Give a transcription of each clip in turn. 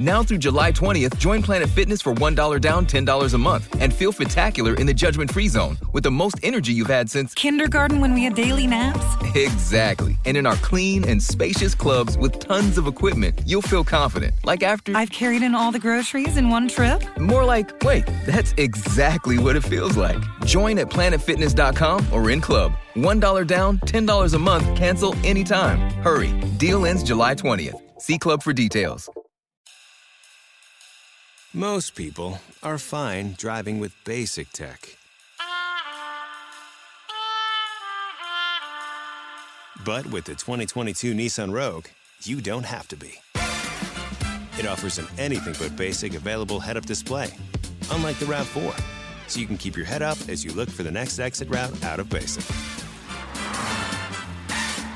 Now through July 20th, join Planet Fitness for $1 down, $10 a month, and feel spectacular in the judgment free zone with the most energy you've had since kindergarten when we had daily naps? Exactly. And in our clean and spacious clubs with tons of equipment, you'll feel confident. Like after I've carried in all the groceries in one trip? More like, wait, that's exactly what it feels like. Join at planetfitness.com or in club. $1 down, $10 a month, cancel anytime. Hurry. Deal ends July 20th. See Club for details. Most people are fine driving with basic tech. But with the 2022 Nissan Rogue, you don't have to be. It offers an anything but basic available head up display, unlike the RAV4, so you can keep your head up as you look for the next exit route out of basic.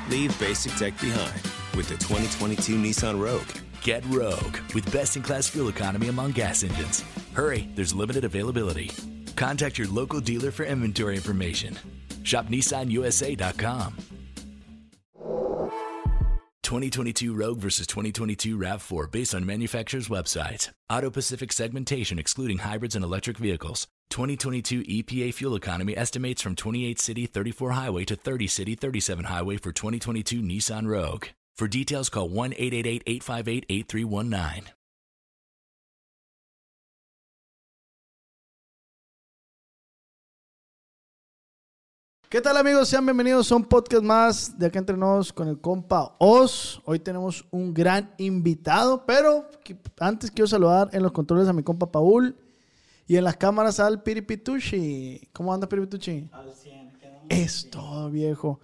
Leave basic tech behind with the 2022 Nissan Rogue. Get Rogue with best in class fuel economy among gas engines. Hurry, there's limited availability. Contact your local dealer for inventory information. Shop NissanUSA.com. 2022 Rogue versus 2022 RAV4 based on manufacturer's websites. Auto Pacific segmentation excluding hybrids and electric vehicles. 2022 EPA fuel economy estimates from 28 city 34 highway to 30 city 37 highway for 2022 Nissan Rogue. For details, call 1 888 858 8319. ¿Qué tal amigos? Sean bienvenidos a un podcast más de acá entre nos con el compa Oz. Hoy tenemos un gran invitado, pero antes quiero saludar en los controles a mi compa Paul y en las cámaras al Piripituchi. ¿Cómo anda Piripituchi? Al 100. Es todo viejo.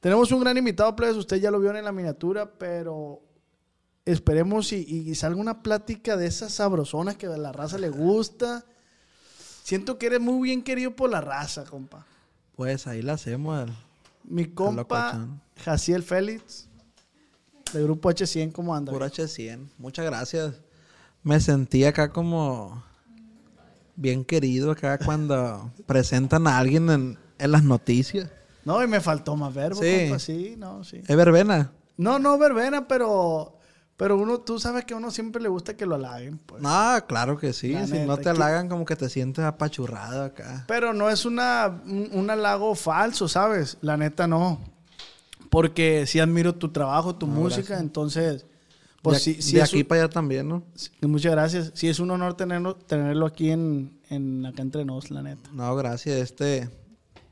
Tenemos un gran invitado, plebes. Usted ya lo vio en la miniatura, pero esperemos y, y salga una plática de esas sabrosonas que a la raza le gusta. Siento que eres muy bien querido por la raza, compa. Pues ahí la hacemos. Mi compa, Jaciel Félix, del grupo H100, ¿cómo anda? Por H100, muchas gracias. Me sentí acá como bien querido acá cuando presentan a alguien en, en las noticias. No, y me faltó más verbo, sí. compa, sí, no, sí. ¿Es verbena? No, no verbena, pero... Pero uno, tú sabes que a uno siempre le gusta que lo halaguen, pues. No, claro que sí. La si neta, no te halagan, como que te sientes apachurrado acá. Pero no es una, un, un, halago falso, ¿sabes? La neta no. Porque sí admiro tu trabajo, tu no, música, gracias. entonces... Pues de, sí, sí de aquí un, para allá también, ¿no? Muchas gracias. Sí, es un honor tenerlo, tenerlo aquí en, en acá entre nos, la neta. No, gracias. Este,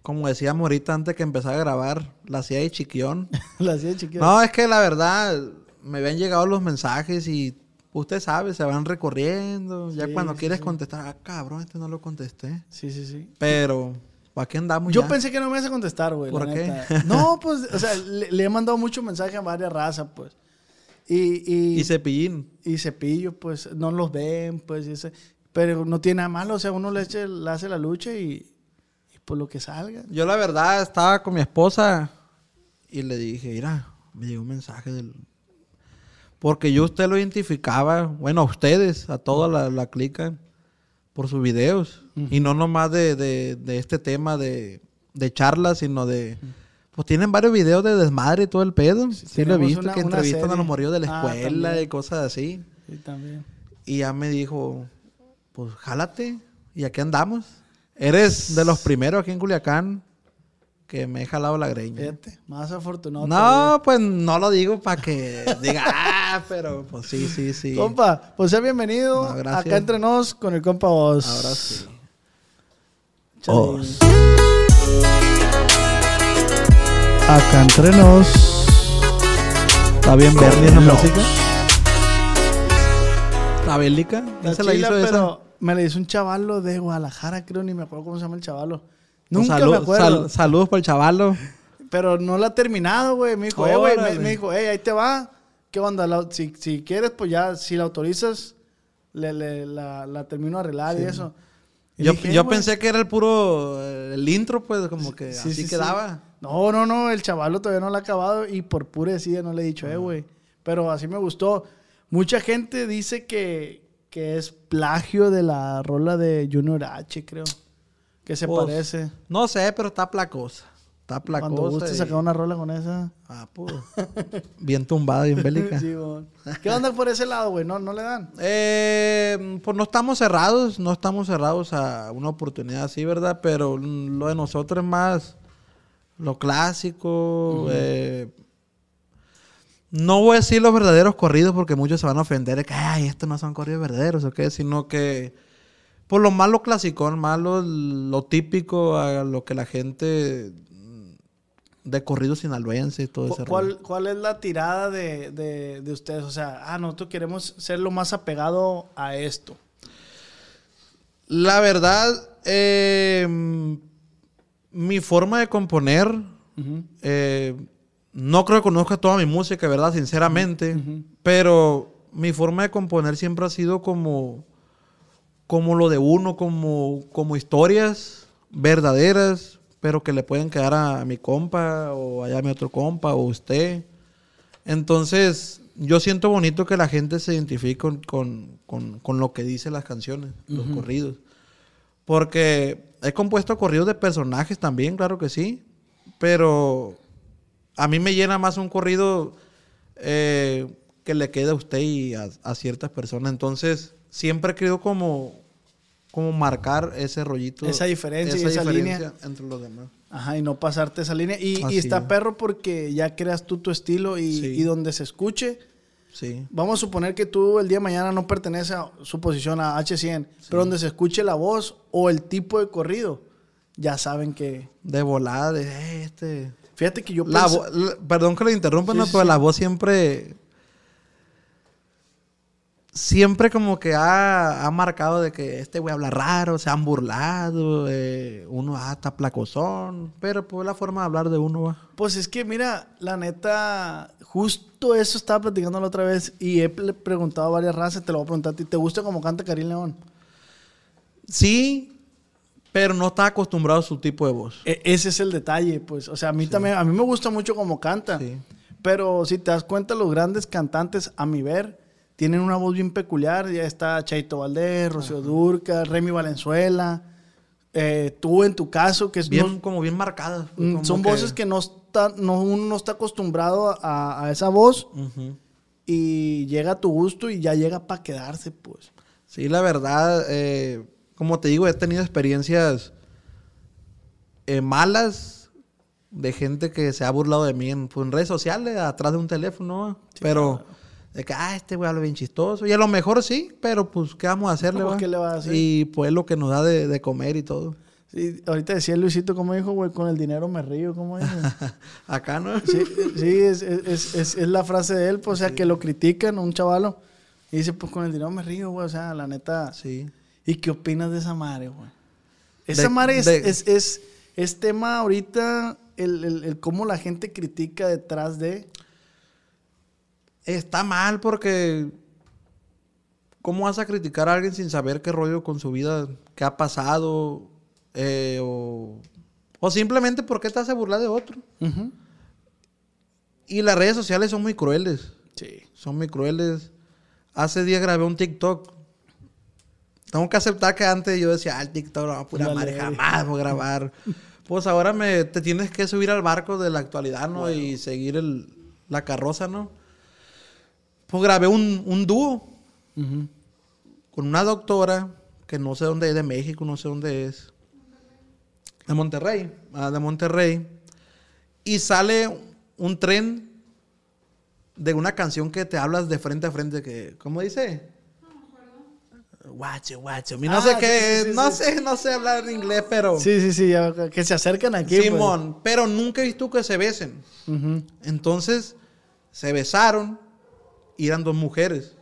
como decíamos ahorita antes que empezara a grabar, la hacía de chiquión. la hacía de chiquión. No, es que la verdad, me habían llegado los mensajes y usted sabe, se van recorriendo. Sí, ya cuando sí, quieres sí. contestar, ah, cabrón, este no lo contesté. Sí, sí, sí. Pero, ¿para qué andamos Yo ya? pensé que no me ibas a contestar, güey. ¿Por qué? Neta. No, pues, o sea, le, le, he mandado mucho mensaje a varias razas, pues. Y, y, y cepillín. Y cepillo, pues, no los ven, pues, y ese, pero no tiene nada malo, o sea, uno le, eche, le hace la lucha y por lo que salga. Yo la verdad estaba con mi esposa y le dije, mira, me llegó un mensaje del... Porque yo usted lo identificaba, bueno, a ustedes, a toda la, la clica, por sus videos. Uh -huh. Y no nomás de, de, de, este tema de, de charlas, sino de... Uh -huh. Pues tienen varios videos de desmadre y todo el pedo. Sí, sí lo he visto, una, que entrevistan a los moridos de la escuela ah, y cosas así. Sí, también. Y ya me dijo, pues jálate. Y aquí andamos. Eres de los primeros aquí en Culiacán que me he jalado la greña. Fíjate, más afortunado. No, todavía. pues no lo digo para que diga, ah, pero pues sí, sí, sí. Compa, pues sea bienvenido no, acá entre nos con el compa Oz. Ahora sí. Oz. Acá entre nos. ¿Está bien verde esa música? ¿Está bélica? ¿Quién se la hizo pero esa? Me la hizo un chavalo de Guadalajara, creo, ni me acuerdo cómo se llama el chavalo. Nunca salud, me acuerdo. Sal, saludos para el chavalo. Pero no la ha terminado, güey. Me dijo, eh, güey, me, me, dijo, hey, ahí te va. ¿Qué onda? La, si, si, quieres, pues ya, si la autorizas, le, le, la, la, termino a arreglar sí. y eso. Y yo, dije, yo pensé que era el puro, el intro, pues, como que sí, así quedaba. No, no, no, el chavalo todavía no lo ha acabado y por pura decida no le he dicho, eh, güey. Pero así me gustó. Mucha gente dice que, que es plagio de la rola de Junior H, creo. Que se pues, parece. No sé, pero está placosa. Está placosa. Cuando guste y- sacar una rola con esa. Ah, pues. bien tumbada, bien bélica. Sí, bon. ¿Qué onda por ese lado, güey? ¿No, no le dan? Eh, pues no estamos cerrados, no estamos cerrados a una oportunidad así, ¿verdad? Pero lo de nosotros es más lo clásico. eh, no voy a decir los verdaderos corridos porque muchos se van a ofender de que, ay, estos no son corridos verdaderos, ¿o qué? Sino que, por lo más lo clasicón, más lo, típico, a lo que la gente de corridos sinaloenses y todo ese rollo. ¿Cuál, ¿Cuál es la tirada de, de, de ustedes? O sea, ah, nosotros queremos ser lo más apegado a esto. La verdad, eh, mi forma de componer, eh, no creo que conozca toda mi música, ¿verdad? Sinceramente, pero mi forma de componer siempre ha sido como, como lo de uno, como, como historias verdaderas, pero que le pueden quedar a, mi compa o allá a mi otro compa o usted. Entonces, yo siento bonito que la gente se identifique con, con- con- con lo que dicen las canciones, los corridos. Porque he compuesto corridos de personajes también, claro que sí. Pero a mí me llena más un corrido eh, que le quede a usted y a, a ciertas personas. Entonces, siempre he querido como, como marcar ese rollito. Esa diferencia y esa línea. entre los demás. Ajá, y no pasarte esa línea. Y, está es. perro porque ya creas tú tu estilo y, Sí. y donde se escuche. Sí. Vamos a suponer que tú el día de mañana no pertenece a su posición a H100, pero donde se escuche la voz o el tipo de corrido, ya saben que... De volada, de "Eh, este. Fíjate que yo La pensé- la- perdón que le interrumpa, Sí, ¿no? sí, pero la voz siempre. Siempre como que ha, ha marcado de que este güey habla raro, se han burlado, eh, uno ah, está placosón, pero pues la forma de hablar de uno va. Pues es que, mira, la neta, justo eso estaba platicando la otra vez y he preguntado a varias razas, te lo voy a preguntar a ti, ¿te gusta cómo canta Karim León? Sí, pero no está acostumbrado a su tipo de voz. E- ese es el detalle, pues, o sea, a mí también, a mí me gusta mucho cómo canta, Sí. pero si te das cuenta, los grandes cantantes, a mi ver, tienen una voz bien peculiar, ya está Chaito Valdés, Rocío Durca, Remy Valenzuela, eh, tú en tu caso, que es Bien, no- como bien marcadas. mm, como son voces que no está, no, uno no está acostumbrado a, a esa voz y llega a tu gusto y ya llega para quedarse, pues. Sí, la verdad, eh, como te digo, he tenido experiencias eh, malas de gente que se ha burlado de mí en, pues, en redes sociales, atrás de un teléfono, ¿va? pero de que, ah, este güey habla bien chistoso. Y a lo mejor sí, pero pues, ¿qué vamos a hacerle? No, pues, va? ¿qué le vas a hacer? Y pues es lo que nos da de, de comer y todo. Sí, ahorita decía Luisito, ¿cómo dijo, güey? Con el dinero me río, ¿cómo dijo? Acá, ¿no? Sí, sí es, es, es, es la frase de él, pues, o sea, que lo critican, un chavalo. Y dice, pues con el dinero me río, güey, o sea, la neta. Sí. ¿Y qué opinas de esa madre, güey? Esa De- madre es, de- es, es, es tema ahorita, el, el, el cómo la gente critica detrás de... Está mal porque ¿cómo vas a criticar a alguien sin saber qué rollo con su vida, qué ha pasado? eh, o, o simplemente por qué te hace burlar de otro. Y las redes sociales son muy crueles. Sí. Son muy crueles. Hace días grabé un TikTok. Tengo que aceptar que antes yo decía, ah, el TikTok, no, pura Dale, madre, jamás voy a grabar. pues ahora me, te tienes que subir al barco de la actualidad, ¿no? Y seguir el, la carroza, ¿no? Pues grabé un, un dúo con una doctora que no sé dónde es, de México, no sé dónde es. De Monterrey, ah, de Monterrey. Y sale un tren de una canción que te hablas de frente a frente, que, ¿cómo dice? Guacho, guacho. Mi no Ah, sé qué, sí, sí, no sí. sé, no sé hablar en inglés, pero... Sí, sí, sí, que se acercan aquí. pues. Simón, pero nunca he visto que se besen. Ujú. Entonces, se besaron y eran dos mujeres.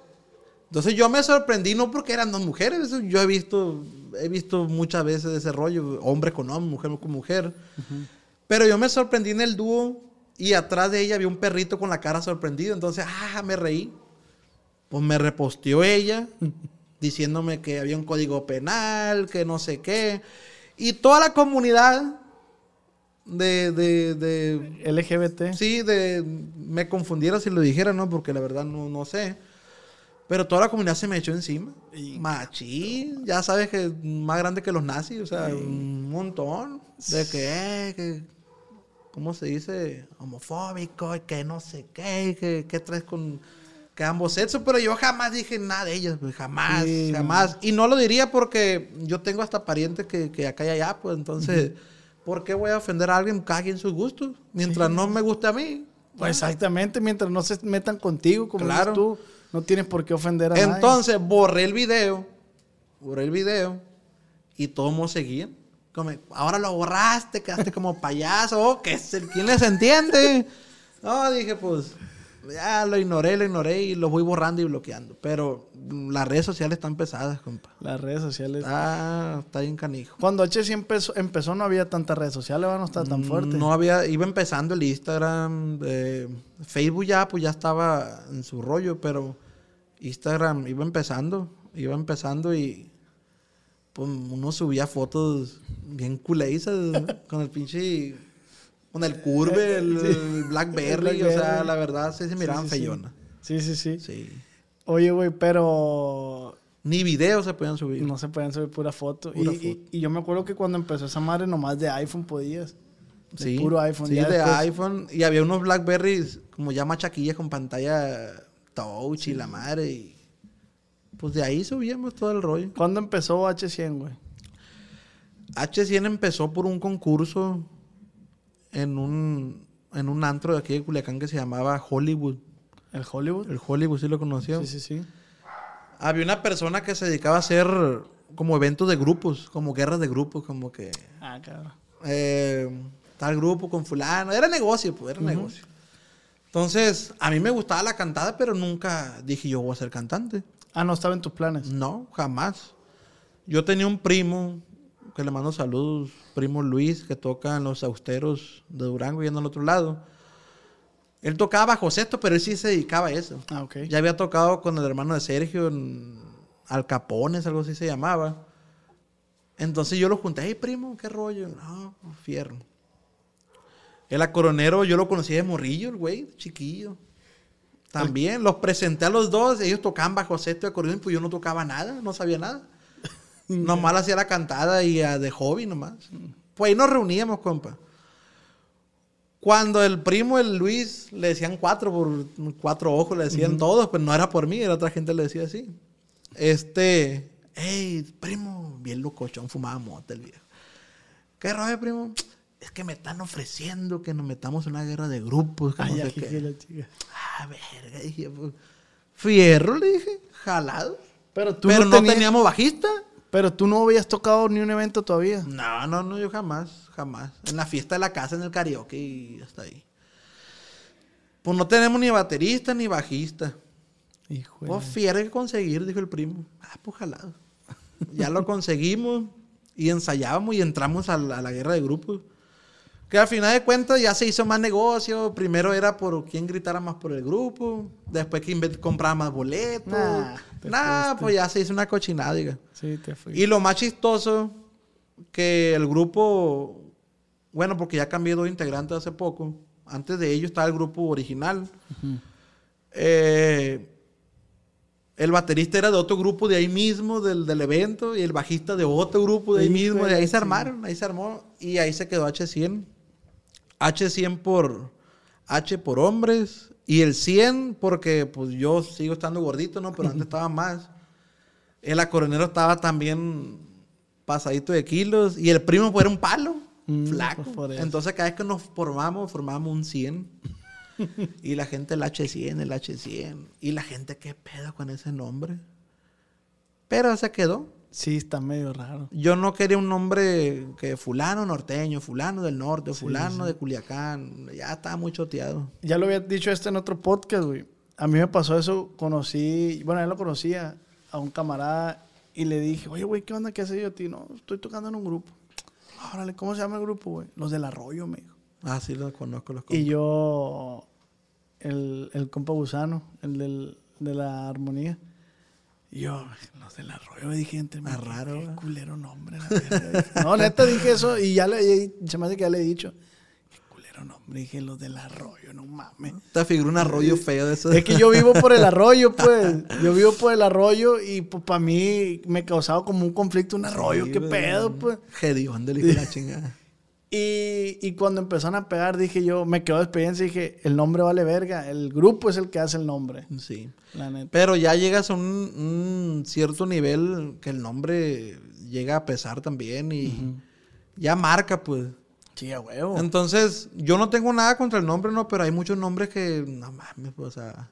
Entonces yo me sorprendí no porque eran dos mujeres, yo he visto, he visto muchas veces ese rollo, hombre con hombre, mujer con mujer. Pero yo me sorprendí en el dúo y atrás de ella había un perrito con la cara sorprendido. Entonces, ah, me reí. Pues me reposteó ella diciéndome que había un código penal, que no sé qué. Y toda la comunidad de, de, de LGBT. Sí, de, me confundiera si lo dijera, ¿no? Porque la verdad no, no sé. Pero toda la comunidad se me echó encima. Machín, ya sabes que es más grande que los nazis, o sea, un montón. De que, eh, que ¿cómo se dice? Homofóbico, y que no sé qué, y que, que traes con que ambos sexos, pero yo jamás dije nada de ellas, pues, jamás, Sí. jamás. Y no lo diría porque yo tengo hasta parientes que, que acá y allá, pues entonces, ¿por qué voy a ofender a alguien? Cada quien sus gustos. Mientras no me guste a mí. Pues exactamente, mientras no se metan contigo, como Claro. dices tú, no tienes por qué ofender a nadie. Entonces borré el video, borré el video y todos seguían. Como, ahora lo borraste, quedaste como payaso, oh, que es el, ¿quién les entiende? No, dije, pues, ya lo ignoré, lo ignoré y lo voy borrando y bloqueando. Pero mm, las redes sociales están pesadas, compa. Las redes sociales. Está, está bien canijo. Cuando H sí empezó, empezó no había tantas redes sociales, no estaba tan fuerte. No había, iba empezando el Instagram, eh, Facebook ya, pues ya estaba en su rollo, pero Instagram iba empezando, iba empezando y pues uno subía fotos bien culeizas con el pinche, con el curve, el, el Blackberry, o sea, la verdad sí se miraban Sí, sí, sí. feyonas. Sí, sí, sí. Sí. Oye, güey, pero Ni videos se podían subir. no se pueden subir pura foto. Pura y, y- foto. y yo me acuerdo que cuando empezó esa madre, nomás de iPhone podías. De Sí, puro iPhone. Sí, ya de después- iPhone. Y había unos Blackberries como ya machaquillas con pantalla touch y la madre. Y pues de ahí subíamos todo el rollo. ¿Cuándo empezó H100, güey? H100 empezó por un concurso en un, en un antro de aquí de Culiacán que se llamaba Hollywood. ¿El Hollywood? El Hollywood, ¿sí lo conoció? Sí, sí, sí. Había una persona que se dedicaba a hacer como eventos de grupos, como guerras de grupos, como que Ah, cabrón. eh, tal grupo con fulano. Era negocio, pues, era negocio. Entonces, a mí me gustaba la cantada, pero nunca dije yo voy a ser cantante. Ah, no estaba en tus planes. No, jamás. Yo tenía un primo, que le mando saludos, primo Luis, que toca en los austeros de Durango y en el otro lado. Él tocaba bajo sexto, pero él sí se dedicaba a eso. Ah. Ya había tocado con el hermano de Sergio en Al Capones, algo así se llamaba. Entonces yo lo junté, hey primo, qué rollo. No, fierro. El acoronero yo lo conocí de morrillo, el güey, chiquillo. También los presenté a los dos, ellos tocaban bajo sexto de acordeón, pues yo no tocaba nada, no sabía nada. Nomás hacía la cantada y ah, de hobby nomás. Pues ahí nos reuníamos, compa. Cuando el primo, el Luis, le decían cuatro por cuatro ojos, le decían todos, pues no era por mí, era otra gente le decía así. Este, hey, primo, bien locochón, fumaba mota el viejo. ¿Qué rollo, primo? Es que me están ofreciendo que nos metamos en una guerra de grupos. que no Ay, sé aquí qué". que la chica. Ah, verga, dije, pues, fierro, le dije, jalado. Pero tú Pero no, teníamos bajista. Pero tú no habías tocado ni un evento todavía. No, no, no, yo jamás, jamás. En la fiesta de la casa, en el karaoke y hasta ahí. Pues no tenemos ni baterista ni bajista. Hijo de Pues fiero hay que conseguir, dijo el primo. Ah, pues jalado. Ya lo conseguimos y ensayábamos y entramos a la, a la guerra de grupos. Que al final de cuentas ya se hizo más negocio. Primero era por quién gritara más por el grupo. Después quién compraba más boletos. Nah, Nah, pues ya se hizo una cochinada, diga. Sí, te fui. Y lo más chistoso, que el grupo, bueno, porque ya cambié dos integrantes hace poco. Antes de ellos estaba el grupo original. Eh, el baterista era de otro grupo de ahí mismo, del, del evento, y el bajista de otro grupo de ahí mismo. de ahí se armaron, ahí se armó. Y ahí se quedó H100. H100 por H por hombres. Y el 100 porque pues yo sigo estando gordito, ¿no? Pero antes estaba más. El acordeonero estaba también pasadito de kilos. Y el primo pues, era un palo, Mm, flaco. pues, eso. Entonces cada vez que nos formamos, formamos un 100. y la gente el H100, el H100. Y la gente, ¿qué pedo con ese nombre? Pero se quedó. Sí, está medio raro. Yo no quería un nombre que fulano norteño, fulano del norte, fulano de Culiacán. Ya estaba muy choteado. Ya lo había dicho esto en otro podcast, güey. A mí me pasó eso, conocí, bueno, él lo conocía a un camarada y le dije, oye, güey, ¿qué onda? ¿Qué haces yo a ti? No, estoy tocando en un grupo. Órale, ¿cómo se llama el grupo, güey? Los del Arroyo, me dijo. Ah, sí, los conozco, los Y conozco. yo, el, el compa gusano, el del, de la armonía. Y yo, los del arroyo, dije, entre Ah, raro, qué culero nombre. la no, neta, dije eso y ya le, se me hace que ya le he dicho. Qué culero nombre. Dije, los del arroyo, no mames. Te figura un arroyo feo de eso. Es que yo vivo por el arroyo, pues. Yo vivo por el arroyo y pues para mí me causaba como un conflicto un arroyo. Sí, ¿Qué pedo, pues? Le dije la chingada. Y, y cuando empezaron a pegar, dije yo, me quedó de experiencia y dije, el nombre vale verga. El grupo es el que hace el nombre. Sí. La neta. Pero ya llegas a un, un cierto nivel que el nombre llega a pesar también y ya marca, pues. Sí, a huevo. Entonces, yo no tengo nada contra el nombre, no, pero hay muchos nombres que, no mames, pues, o sea,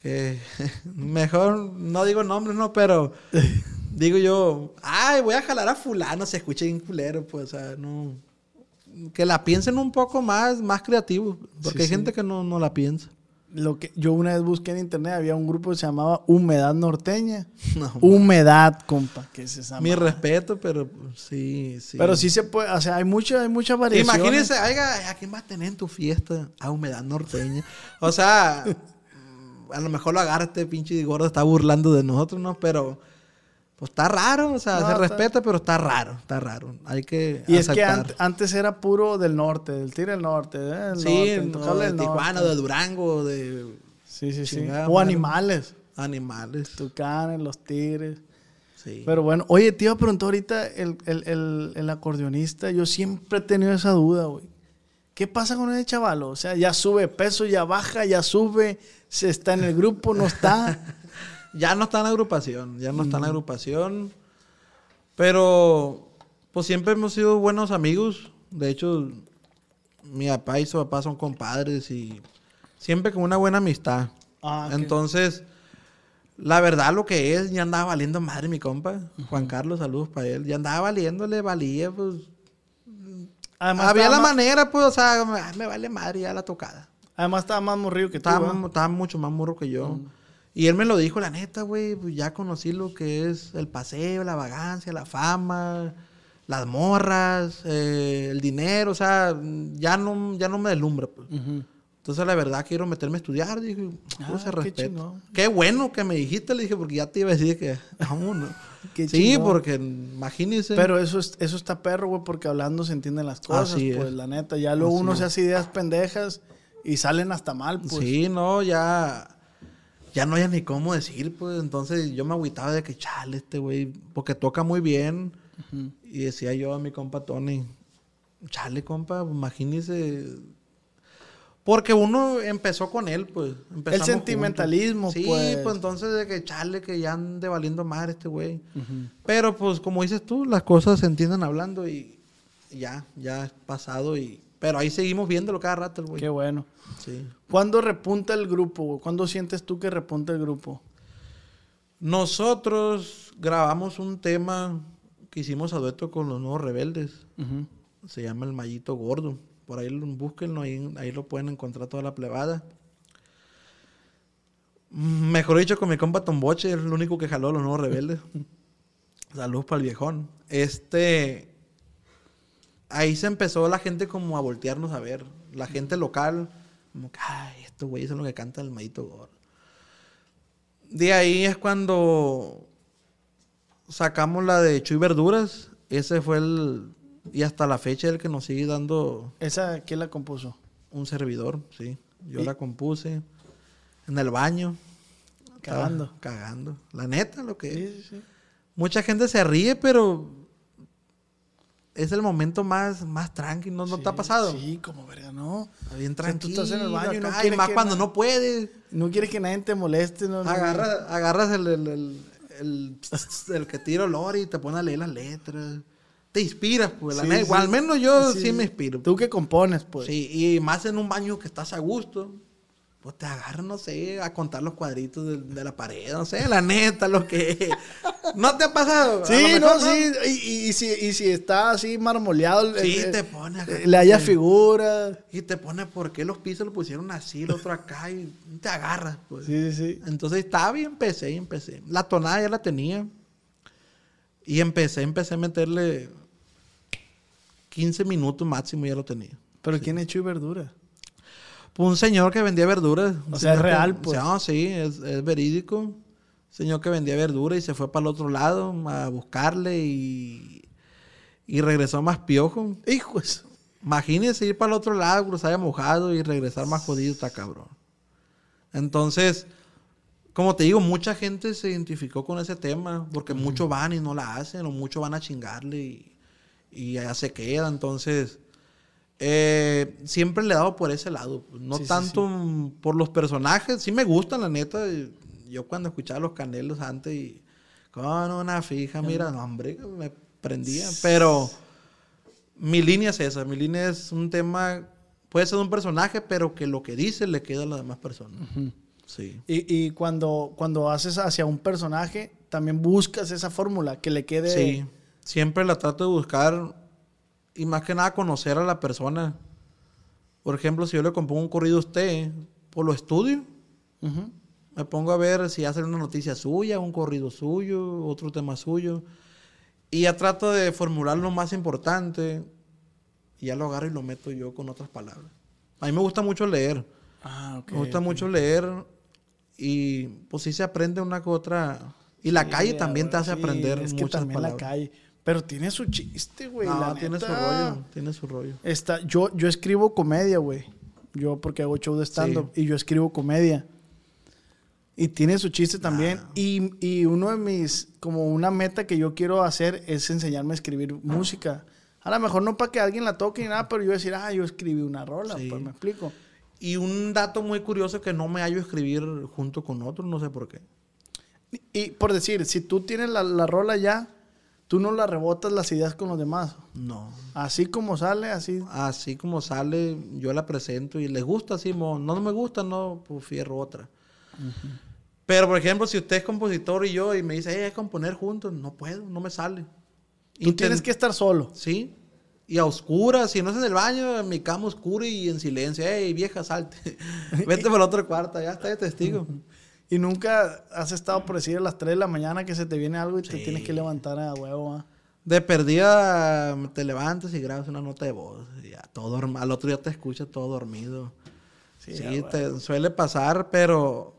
que mejor no digo nombres, no, pero digo yo, ay, voy a jalar a fulano, se escucha bien culero, pues, o sea, no, que la piensen un poco más, más creativo, porque Sí, hay sí. gente que no, no la piensa. Lo que yo una vez busqué en internet, había un grupo que se llamaba Humedad Norteña. No, Humedad, compa. ¿Qué es esa mi madre? respeto, pero sí, sí. Pero sí se puede, o sea, hay mucha, hay mucha variación. Imagínense, oiga, ¿a quién vas a tener en tu fiesta? A humedad norteña. O sea, a lo mejor lo agarra este pinche gordo, está burlando de nosotros, ¿no? Pero, pues está raro, o sea, No, se está- respeta, pero está raro, está raro. Hay que. Y es que antes era puro del norte, del tiro del norte. ¿eh? Sí, norte, no, intocable de Tijuana, norte. de Durango, de Sí, sí, sí. O madre. animales. animales. Tucanes, los tigres. Sí. Pero bueno, oye, te iba a preguntar ahorita el, el, el, el acordeonista. Yo siempre he tenido esa duda, güey. ¿Qué pasa con ese chavalo? O sea, ya sube peso, ya baja, ya sube, se está en el grupo, no está. Ya no está en agrupación, ya no está en agrupación. Pero, pues siempre hemos sido buenos amigos. De hecho, mi papá y su papá son compadres y siempre con una buena amistad. Ah. Entonces, la verdad lo que es, ya andaba valiendo madre mi compa. Juan Carlos, saludos para él. Ya andaba valiéndole, valía, pues. Además, había la más- manera, pues, o sea, me, me vale madre ya la tocada. Además estaba más morrido que tú, Estaba, estaba mucho más morro que yo. Y él me lo dijo, la neta, güey, pues ya conocí lo que es el paseo, la vagancia, la fama, las morras, eh, el dinero, o sea, ya no, ya no me deslumbra. Pues. Entonces, la verdad, quiero meterme a estudiar. Dije, Ah, se qué. Qué bueno que me dijiste, le dije, porque ya te iba a decir que vámonos. Qué sí, chingón. porque imagínense. Pero eso, es, eso está perro, güey, porque hablando se entienden las cosas, Así es. pues, la neta. Ya luego Así uno es. se hace ideas pendejas y salen hasta mal, pues. Sí, no, ya. Ya no hay ni cómo decir, pues. Entonces yo me agüitaba de que chale este güey. Porque toca muy bien. Y decía yo a mi compa Tony, chale, compa, imagínese. Porque uno empezó con él, pues. empezamos sentimentalismo, juntos. Sí, pues. pues. entonces de que chale, que ya ande valiendo madre este güey. Pero pues como dices tú, las cosas se entienden hablando y ya, ya es pasado y... Pero ahí seguimos viéndolo cada rato güey. Qué bueno. Sí. ¿Cuándo repunta el grupo, güey? ¿Cuándo sientes tú que repunta el grupo? Nosotros grabamos un tema que hicimos a dueto con los nuevos rebeldes. Se llama El Mallito Gordo. Por ahí lo- búsquenlo, ahí, ahí lo pueden encontrar toda la plebada. Mejor dicho, con mi compa Tomboche, es el único que jaló a los nuevos rebeldes. Saludos para el viejón. Este. Ahí se empezó la gente como a voltearnos a ver. La gente local, como que, ay, estos güeyes son los que cantan el Mallito Gordo. De ahí es cuando sacamos la de Chuy Verduras. Ese fue el. Y hasta la fecha el que nos sigue dando ¿Esa quién la compuso? un servidor, sí. Yo Y- la compuse en el baño. Estaba Cagando. Cagando. La neta, lo que Sí, sí, sí. Mucha gente se ríe, pero es el momento más, más tranquilo. ¿No, ¿No te ha pasado? Sí, como verga, no. Bien O sea, tú tranquilo. estás en el baño y no acá, quieres más cuando no puedes. No quieres que nadie te moleste, no. no. Agarras, agarras el, el, el, el- el que tira olor y te pone a leer las letras. Te inspiras, pues. la Sí, neta. sí. Al menos yo sí, me inspiro. Tú que compones, pues. Sí, y más en un baño que estás a gusto. Pues te agarras, no sé, a contar los cuadritos de, de la pared, no sé, la neta, lo que... ¿No te ha pasado? Sí, no, sí. Y, y- y si, y si está así marmoleado, Sí, el- te pone acá. eh, le haya figura. Y te pone, ¿por qué los pisos lo pusieron así, el otro acá? Y te agarras, pues. Sí, sí, sí. Entonces estaba y empecé y empecé. La tonada ya la tenía. Y empecé, empecé a meterle 15 minutos máximo ya lo tenía. Pero ¿quién echó y verdura? Un señor que vendía verduras. O sea, es que- real, pues. No, sí, es, es verídico. Señor que vendía verduras y se fue para el otro lado a buscarle y, y regresó más piojo. Hijos. Imagínese ir para el otro lado, cruzar mojado y regresar más jodido, está cabrón. Entonces, como te digo, mucha gente se identificó con ese tema, porque muchos van y no la hacen, o muchos van a chingarle y, y allá se queda. Entonces, Eh, siempre le he dado por ese lado. No Sí, sí, tanto por los personajes. Sí me gustan, la neta. Yo cuando escuchaba los canelos antes y con una fija, mira, no, hombre, me prendía. Pero mi línea es esa. Mi línea es un tema, puede ser un personaje, pero que lo que dice le queda a las demás personas. Sí. Y, y cuando, cuando haces hacia un personaje, también buscas esa fórmula que le quede. Sí, siempre la trato de buscar y más que nada conocer a la persona. Por ejemplo, si yo le compongo un corrido a usted, por lo estudio, Ujú. me pongo a ver si hace una noticia suya, un corrido suyo, otro tema suyo. Y ya trato de formular lo más importante y ya lo agarro y lo meto yo con otras palabras. A mí me gusta mucho leer. Ah, ok. me gusta ok. mucho leer y pues sí se aprende una que otra. Y la Sí, calle también te hace sí, aprender Es que muchas también palabras. la calle. Pero tiene su chiste, güey. No, la tiene su rollo, tiene su rollo. Está, yo, yo escribo comedia, güey. Yo porque hago show de stand-up y yo escribo comedia. Y tiene su chiste también. Y, y uno de mis, como una meta que yo quiero hacer es enseñarme a escribir música. A lo mejor no para que alguien la toque ni nada, pero yo decir, ah, yo escribí una rola, Sí. pues me explico. Y un dato muy curioso que no me hallo escribir junto con otros, no sé por qué. Y por decir, si tú tienes la, la rola ya, tú no la rebotas las ideas con los demás. No. Así como sale, así. Así como sale, yo la presento y les gusta así, mo- no me gusta, no, pues fierro otra. Pero, por ejemplo, si usted es compositor y yo y me dice, eh, hay que componer juntos, no puedo, no me sale. Tú tienes que estar solo. Sí. Y a oscuras, si no es en el baño, en mi cama oscura y en silencio. Ey, vieja, salte. Vete por el otro cuarto, ya está de testigo. Y nunca has estado por decir a las 3 de la mañana que se te viene algo y te Sí. tienes que levantar a huevo. ¿ah? De perdida te levantas y grabas una nota de voz. y ya, todo al otro día te escuchas todo dormido. Sí, Sí, a te suele pasar, pero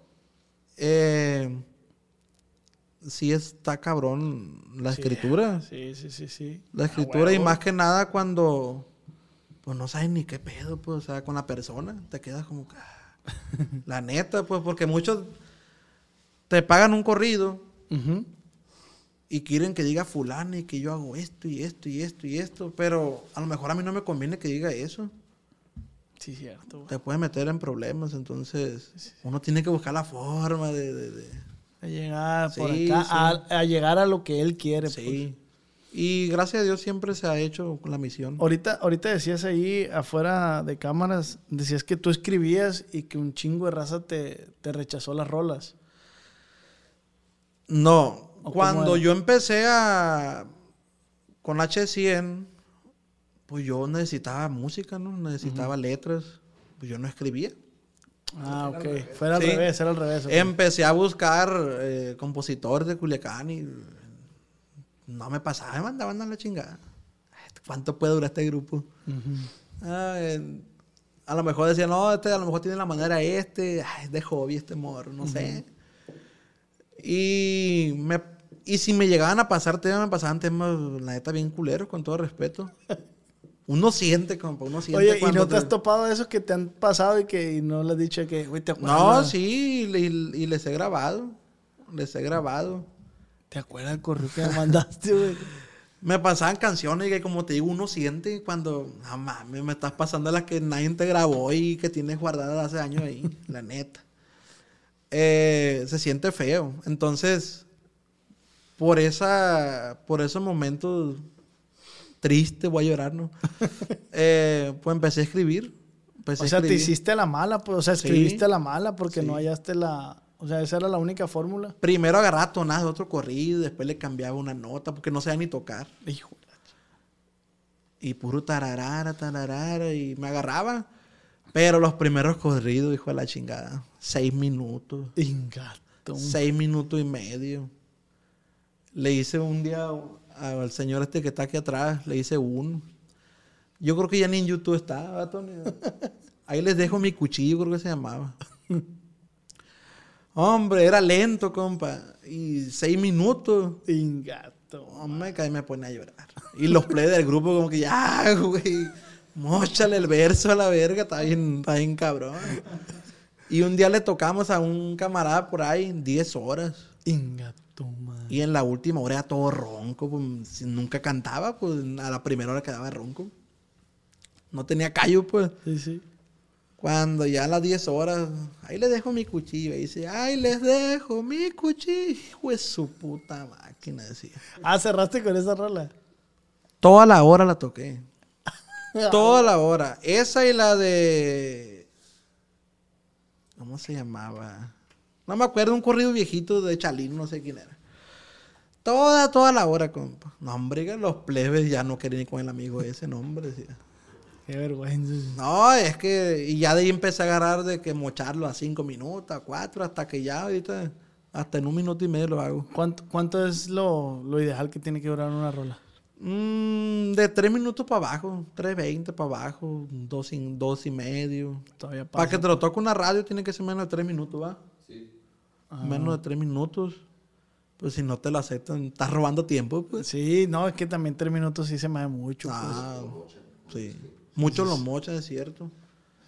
eh, sí está cabrón la escritura. Sí, sí, sí, sí. La escritura y más que nada cuando pues no sabes ni qué pedo, pues, o sea, con la persona, te quedas como que, ah, la neta, pues, porque muchos te pagan un corrido Ujú. y quieren que diga fulano y que yo hago esto y esto y esto y esto, pero a lo mejor a mí no me conviene que diga eso. Sí, cierto. güey. Te puede meter en problemas, entonces uno tiene que buscar la forma de... de- de- A llegar por Sí, acá, sí. A, a llegar a lo que él quiere. sí. Y gracias a Dios siempre se ha hecho con la misión. pues. Ahorita, ahorita decías ahí afuera de cámaras, decías que tú escribías y que un chingo de raza te, te rechazó las rolas. No, cuando yo empecé a con H100, pues yo necesitaba música, ¿no? Necesitaba letras, pues yo no escribía. Ah, ok. Fuera al Sí. revés, era al revés. Empecé a buscar eh, compositores de Culiacán y no me pasaba, me mandaban a la chingada. ¿Cuánto puede durar este grupo? Ah, eh, a lo mejor decían, no, este a lo mejor tiene la manera este, ay, es de hobby este morro, no sé. Y, me, y si me llegaban a pasar temas, me pasaban temas, la neta, bien culeros, con todo respeto. Uno siente, compa, uno siente Oye, ¿y no te te- has topado esos que te han pasado y que y no le has dicho que, güey, te acuerdas? No, sí, y, y les he grabado, les he grabado. ¿Te acuerdas del correo que me mandaste, güey? Me pasaban canciones que, como te digo, uno siente cuando, no mames, me estás pasando las que nadie te grabó y que tienes guardadas hace años ahí, la neta. Eh, se siente feo. Entonces, por esa, por esos momentos tristes, voy a llorar, ¿no? Eh, pues empecé a escribir. Empecé O a sea, te hiciste a la mala, pues, o sea, Sí. escribiste a la mala porque Sí. no hallaste la... O sea, esa era la única fórmula. Primero agarraba tonadas de otro corrido, después le cambiaba una nota porque no sabía ni tocar. Hijo. Y puro tararara, tararara, y me agarraba. Pero los primeros corridos, hijo de la chingada. Seis minutos. Ingato. Seis minutos y medio. Le hice un día al señor este que está aquí atrás, le hice uno. Yo creo que ya ni en YouTube está, ¿verdad, Tony? Ahí les dejo mi cuchillo, creo que se llamaba. Hombre, era lento, compa. Y seis minutos. Ingato. Hombre, que ahí me pone a llorar. Y los play del grupo como que ya, güey, mochale el verso a la verga, está bien, está bien cabrón. Y un día le tocamos a un camarada por ahí 10 horas. Man. Y en la última hora era todo ronco, pues, nunca cantaba, pues a la primera hora quedaba ronco. No tenía callo, pues. Sí, sí. Cuando ya a las 10 horas, ahí les dejo mi cuchillo. Y dice, ay, les dejo mi cuchillo. Hijo de su puta máquina, decía. Ah, cerraste con esa rola. Toda la hora la toqué. Toda la hora. Esa y la de. ¿Cómo se llamaba? No me acuerdo, un corrido viejito de Chalín, no sé quién era. Toda, toda la hora, compa. No, hombre, que los plebes ya no querían ir con el amigo ese, nombre. Decía. Qué vergüenza. No, es que. Y ya de ahí empecé a agarrar de que mocharlo a cinco minutos, a cuatro, hasta que ya ahorita. Hasta en un minuto y medio lo hago. ¿Cuánto, cuánto es lo, lo ideal que tiene que durar una rola? Mm, de tres minutos para abajo, tres veinte para abajo, dos y, dos y medio. Todavía Para que te lo toque una radio tiene que ser menos de tres minutos, ¿va? Sí. Menos de tres minutos. Pues si no te lo aceptan, estás robando tiempo, pues. Sí, no, es que también tres minutos sí se me da mucho. pues. Ah, sí. Muchos lo mochan, es cierto.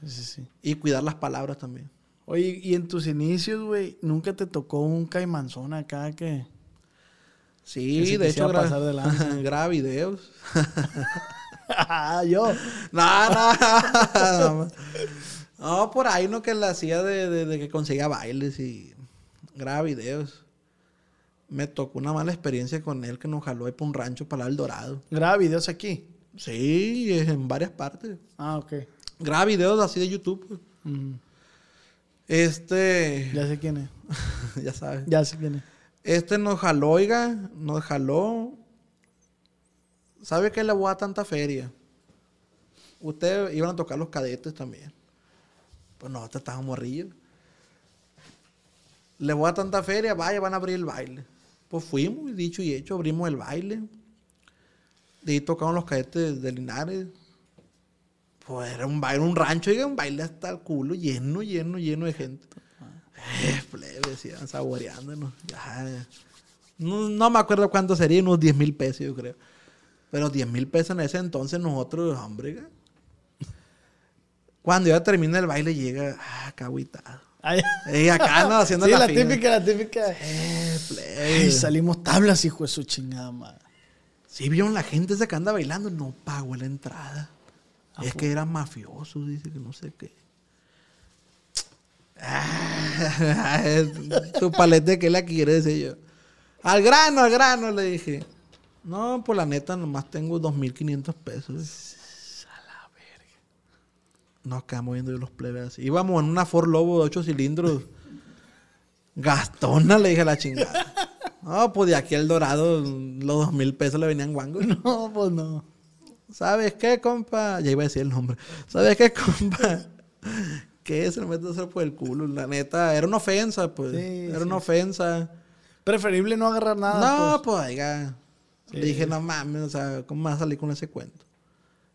Sí, sí, sí. Y cuidar las palabras también. Oye, y en tus inicios, güey, ¿nunca te tocó un caimanzón acá que... Sí, de hecho, pasar de graba videos. Ah, yo. No, no. no, por ahí no que la hacía de, de- de que conseguía bailes y graba videos. Me tocó una mala experiencia con él que nos jaló ahí para un rancho para el Dorado. Graba videos aquí. Sí, en varias partes. Ah, ok. Graba videos así de YouTube. pues. Mm, Este, ya sé quién es. ya sabes. Ya sé quién es. Este nos jaló, oiga, nos jaló. ¿Sabe qué le voy a tanta feria? Ustedes iban a tocar los cadetes también. Pues nosotros estábamos morrillos. Le voy a tanta feria, vaya, van a abrir el baile. Pues fuimos, dicho y hecho, abrimos el baile. De ahí tocamos los cadetes de Linares. Pues era un baile, un rancho, oiga, un baile hasta el culo, lleno, lleno, lleno de gente. Eh, plebe, decían, saboreándonos. Ya, no, no me acuerdo cuánto sería, unos 10 mil pesos, yo creo. Pero 10 mil pesos en ese entonces nosotros, hombre. Cuando ya termina el baile, llega, ah, caguitado. Y acá, ¿no? Haciendo sí, la, la, típica, la típica. Eh. Ay, salimos tablas, hijo de su chingada madre. Sí, vieron la gente esa que anda bailando, no pagó la entrada. Es que eran mafiosos, dice que no sé qué. Ah, tu palete que la quiere, decía yo. Al grano, al grano, le dije. No, pues la neta, nomás tengo 2.500 pesos. A la verga. Nos quedamos viendo yo los plebes así. Íbamos en una Ford Lobo de 8 cilindros. Gastona, le dije a la chingada. No, pues de aquí al Dorado, los dos mil pesos le venían guangos. No, pues no. ¿Sabes qué, compa? Ya iba a decir el nombre. ¿Sabes qué, compa? ¿Qué? Se lo mete a hacer por el culo. La neta, era una ofensa, pues. Sí, era sí. una ofensa. Preferible no agarrar nada. no, pues. pues, oiga. Le dije, no mames, o sea, ¿cómo me vas a salir con ese cuento?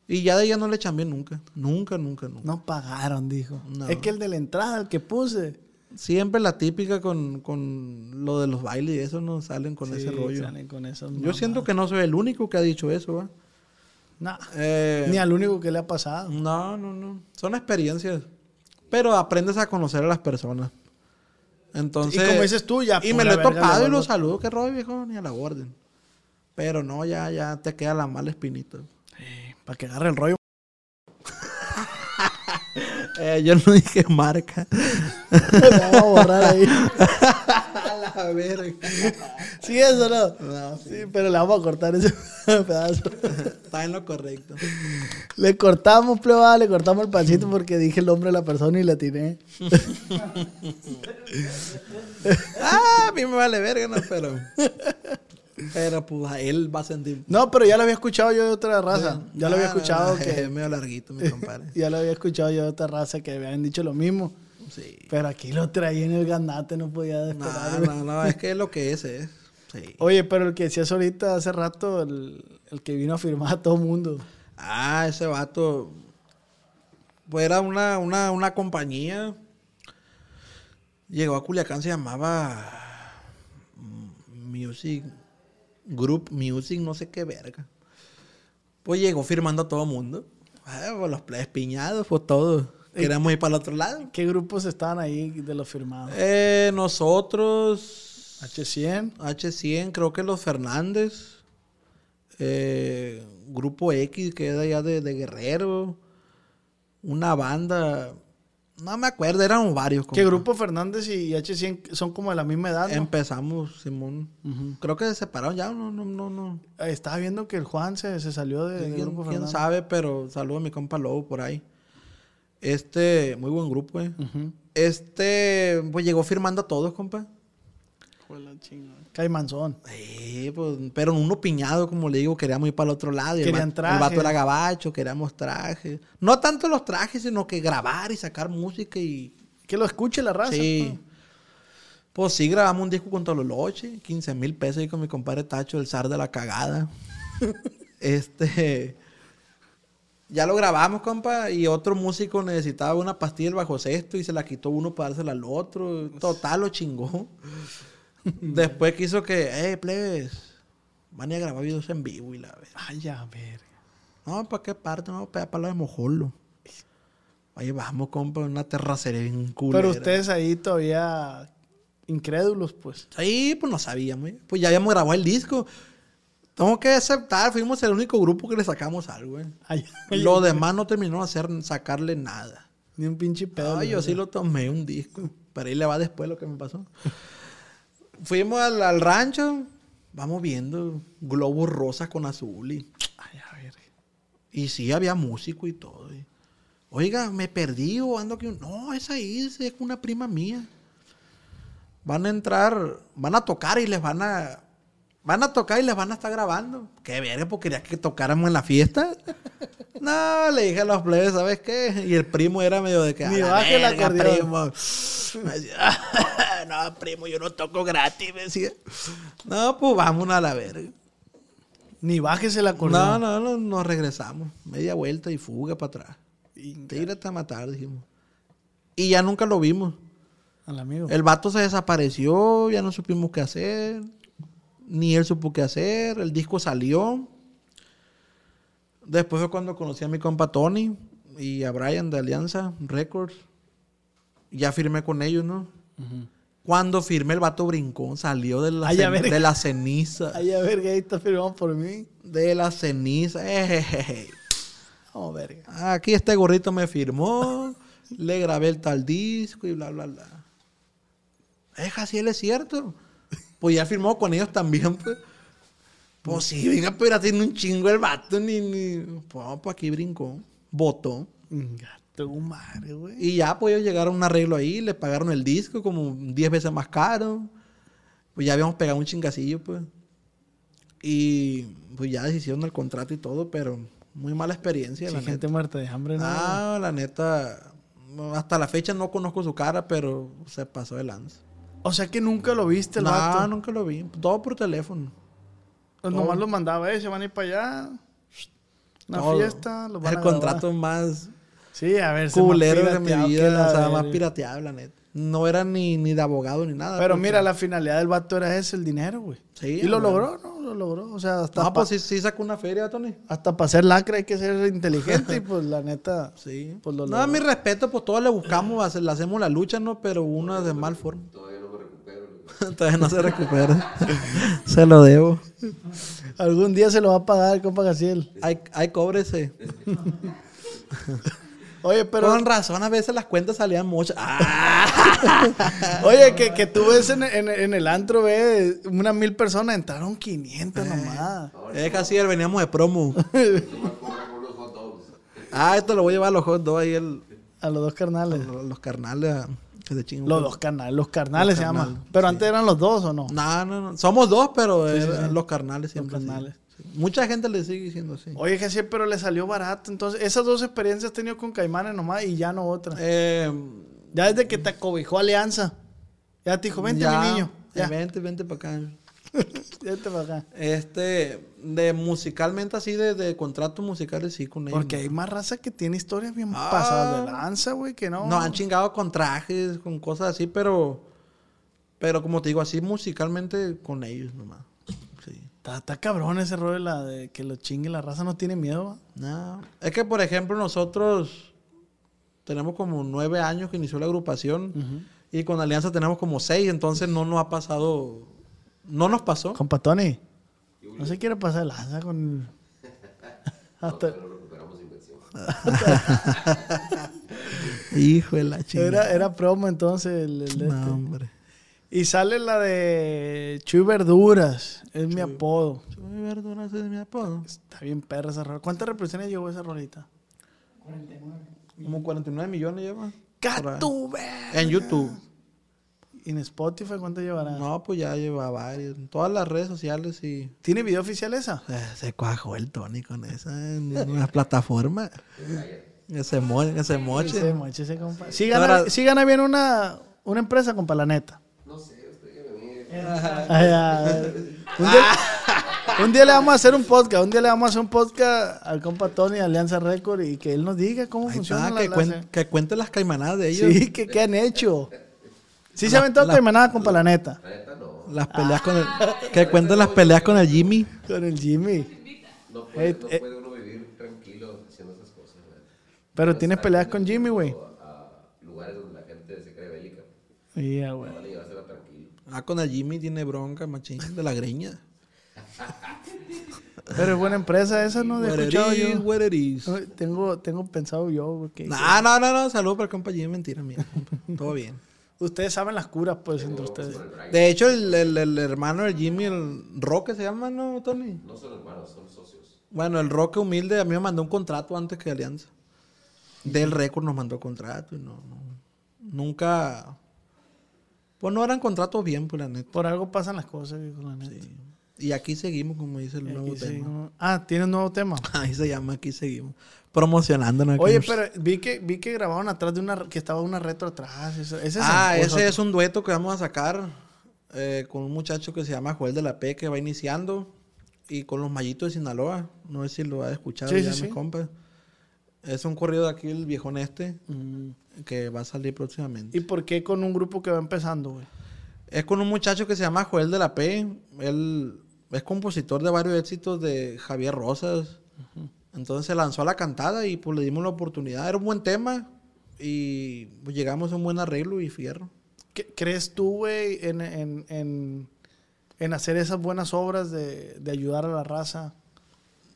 Y ya de ella no le chambié nunca. Nunca, nunca, nunca. No pagaron, dijo. No. Es que el de la entrada, el que puse. Siempre la típica con, con lo de los bailes y eso no salen con Sí, ese rollo. salen con esas Yo siento que no soy el único que ha dicho eso, ¿va? No, Eh, ni al único que le ha pasado. No, no, no. Son experiencias. Pero aprendes a conocer a las personas. Entonces. Y como dices tú, ya, Y me lo he topado y lo saludo. Que rollo, viejo, ni a la orden. Pero no, ya, ya te queda la mala espinita. Para que agarre el rollo. Eh, yo no dije marca. Vamos a borrar ahí. a la verga. Sí, eso no. No, Sí, pero le vamos a cortar ese pedazo. Está en lo correcto. Le cortamos, plebada, le cortamos el pancito porque dije el nombre de la persona y la tiré. ah, a mí me vale verga, no, pero. Pero pues a él va a sentir. No, pero ya lo había escuchado yo de otra raza. Ya lo había Ah, escuchado Es que. medio larguito, mi compadre. Ya lo había escuchado yo de otra raza que habían dicho lo mismo. Sí. Pero aquí lo traía en el ganate, no podía esperar. No, no, no, es que es lo que es, es. Sí. Oye, pero el que decías ahorita hace rato, el, el que vino a firmar a todo mundo. Ah, ese vato. Pues era una, una, una compañía. Llegó a Culiacán, se llamaba mm, Music Group Music, no sé qué verga. Pues llegó firmando a todo mundo. Ah, pues los plebes piñados, pues todos. Queríamos ir para el otro lado. ¿Qué grupos estaban ahí de los firmados? Eh, nosotros. H100. H100, creo que los Fernández. eh, Grupo X, que es allá de, de Guerrero. una banda. No me acuerdo, éramos varios. Que. Grupo Fernández y H100 son como de la misma edad, ¿no? Empezamos, Simón. Creo que se separaron ya, no, no, no, no. Eh, Estaba viendo que el Juan se, se salió de, de ¿Quién, Grupo quién Fernández. sabe? Pero saludo a mi compa Lobo por ahí. Este, muy buen grupo, eh. Este, pues llegó firmando a todos, compa. Caimanzón. Sí, pues, pero uno piñado, como le digo, queríamos ir para el otro lado. Y el, Querían el traje. vato era gabacho, queríamos trajes. No tanto los trajes, sino que grabar y sacar música y... Que lo escuche la raza. Sí. Pues sí, grabamos un disco con Tololoche, 15 mil pesos ahí con mi compadre Tacho, el zar de la cagada. este... Ya lo grabamos, compa, y otro músico necesitaba una pastilla del bajo sexto y se la quitó uno para dársela al otro. Total, lo chingó. Después quiso que, eh, plebes, van a grabar videos en vivo y la vez. Ay, a ver. No, ¿para qué parte? No, para para la de Mojolo. Ahí vamos, compa, una terracería bien culera. Pero ustedes ahí todavía incrédulos, pues. Sí, pues no sabíamos. ¿eh? Pues ya habíamos grabado el disco. Tengo que aceptar, fuimos el único grupo que le sacamos algo, ¿eh? Ay, Lo demás no terminó de hacer, sacarle nada. Ni un pinche pedo. Ay, yo sí lo tomé un disco. Pero ahí le va después lo que me pasó. Fuimos al, al rancho, vamos viendo globos rosas con azul y, Ay, a ver. y sí había músico y todo. Oiga, me perdí o ando aquí. No, es ahí, es una prima mía. Van a entrar, van a tocar y les van a. Van a tocar y les van a estar grabando. Qué verga, porque quería que tocáramos en la fiesta. No, le dije a los plebes, ¿sabes qué? Y el primo era medio de que. Ni "A la baje el verga, acordeón". primo. Me decía, no, primo, yo no toco gratis, me decía. No, pues vámonos a la verga. Ni bajes el No, acordeón. no, no, nos regresamos. Media vuelta y fuga para atrás. Tírate a matar, dijimos. Y ya nunca lo vimos. Al amigo. El vato se desapareció, ya no supimos qué hacer. Ni él supo qué hacer. El disco salió. Después fue cuando conocí a mi compa Tony y a Brian de Alianza Records. Ya firmé con ellos, ¿no? Cuando firmé, el vato brincó, salió de la, Ay, de la ceniza. Ay, a ver, que ahí está firmado por mí. De la ceniza. Ejejeje. Oh, verga. Aquí este gorrito me firmó, le grabé el tal disco y bla, bla, bla. Es así, él es cierto. Pues ya firmó con ellos también, pues. Pues sí, venga, pero tiene un chingo el vato, ni, ni. Pues, pues aquí brincó, votó. Gato madre, güey. Y ya, pues ellos llegaron a un arreglo ahí, le pagaron el disco como 10 veces más caro. Pues ya habíamos pegado un chingacillo, pues. Y pues ya hicieron el contrato y todo, pero muy mala experiencia, Sí, la gente neta. muerta de hambre, ¿no? Ah, la neta, hasta la fecha no conozco su cara, pero se pasó de lanza. O sea que nunca lo viste el No, vato. nunca lo vi. Todo por teléfono. Pues nomás lo mandaba, eh, se van a ir para allá. Una Todo. fiesta, lo van El a contrato grabar. más Sí, a ver, culero de mi vida. la O sea, más pirateado, la neta. No era ni, ni de abogado ni nada. Pero porque- mira, la finalidad del vato era ese, el dinero, güey. Sí, Y lo güey. logró, ¿no? Lo logró. O sea, hasta No, para pues sí, sí sacó una feria, Tony. hasta pa ser lacra hay que ser inteligente y pues la neta... Sí. Pues lo no, logró. mi respeto, pues todos le buscamos, le hacemos la lucha, ¿no? Pero uno de mal forma. Todavía no se recupera. se lo debo. Algún día se lo va a pagar, compa Gaciel. Hay, hay cóbrese. Oye, pero... Con razón, a veces las cuentas salían muchas. Ah. Oye, que, que tú ves en, en- en el antro, ve, unas mil personas, entraron 500 nomás. Es casi veníamos de promo. ah, esto lo voy a llevar a los hot dogs ahí, el- A los dos carnales. los, los carnales. a- que se chingan. Los dos carnales, los carnales Los se llaman. Pero antes eran los dos, ¿o no? No, no, no. Somos dos, pero Sí, sí, eran sí. los carnales siempre. carnales. Sí. Mucha gente le sigue diciendo así. Oye, que sí, pero le salió barato. Entonces, esas dos experiencias has tenido con Caimanes nomás y ya no otra. Eh, Ya desde que te acobijó Alianza. Ya te dijo, vente, ya, mi niño. eh, Ya, Vente, vente para acá. Este, de musicalmente así, de, de contratos musicales, sí, con ellos. Porque hay más raza que tiene historias bien Ah. pasadas de lanza, güey, que no. No, han chingado con trajes, con cosas así, pero. Pero como te digo, así musicalmente con ellos nomás. Sí. Está, cabrón ese rollo de, la, de que lo chingue la raza, no tiene miedo. No. Es que, por ejemplo, nosotros tenemos como nueve años que inició la agrupación y con Alianza tenemos como seis, entonces no nos ha pasado. No nos pasó. Compa Tony, no se quiere pasar lanza con. Hasta... Hijo de la chingada. Era, era promo entonces. el- el No, este. hombre. Y sale la de Chuy Verduras. Es mi apodo. Chuy Verduras es mi apodo. Está bien perra esa rola. ¿Cuántas reproducciones llevó esa rolita? Como 49 millones lleva. ¡Catube! En YouTube. ¿Y en Spotify cuánto llevará? No, pues ya lleva varios. En todas las redes sociales y... ¿Tiene video oficial esa? Eh, se cuajó el Tony con esa en una plataforma. Ese, mo ese moche. Ese moche, ese compa. Sí gana, sí gana bien una, una empresa, compa, la neta. No sé, usted que un, día, un día le vamos a hacer un podcast. Un día le vamos a hacer un podcast al compa Tony de Alianza Record y que él nos diga cómo Ahí funciona está, la, que, la- cuen- que cuente las caimanadas de ellos. Sí, que qué han hecho. Sí se ha aventado la- caimanada, compa, la neta. Las peleas con el... Que cuente las peleas con el Jimmy. Con el Jimmy. No puede, no eh. puede uno vivir tranquilo haciendo esas cosas. ¿verdad? Pero tienes peleas con Jimmy, güey. A lugares donde la gente se cree bélica. Sí, ah, güey. Ah, con el Jimmy tiene bronca, machín, de la greña. Pero es buena empresa esa, ¿no? De What it escuchado is, yo. what it is. Tengo, tengo pensado yo, güey, que No, no, no, no, salud para el compa Jimmy, mentira mía. Todo bien. Ustedes saben las curas, pues, entre ustedes. De hecho, el, el- el hermano del Jimmy, el Roque se llama, ¿no, Tony? No son hermanos, son socios. Bueno, el Roque humilde a mí me mandó un contrato antes que Alianza. Del récord nos mandó contrato y no, no- nunca... Pues no eran contratos bien, pues la neta. Por algo pasan las cosas, viejo, la neta. Y aquí seguimos, como dice el nuevo tema. seguimos. Ah, tiene un nuevo tema. Ahí se llama, aquí seguimos. Promocionándonos. Oye, pero vi que, vi que grabaron atrás de una, que estaba una retro atrás. Eso, ese es Ah, ese es un dueto que vamos a sacar eh, con un muchacho que se llama Joel de la P, que va iniciando, y con los Mallitos de Sinaloa. No sé si lo ha escuchado Sí, ya, sí, mis sí. compas. Es un corrido de aquí, el viejón este, Mm. que va a salir próximamente. ¿Y por qué con un grupo que va empezando, güey? Es con un muchacho que se llama Joel de la P. Él es compositor de varios éxitos de Javier Rosas. Entonces se lanzó a la cantada y pues le dimos la oportunidad. Era un buen tema y pues, llegamos a un buen arreglo y fierro. ¿Qué- ¿Crees tú, güey, en, en, en, en hacer esas buenas obras de, de ayudar a la raza?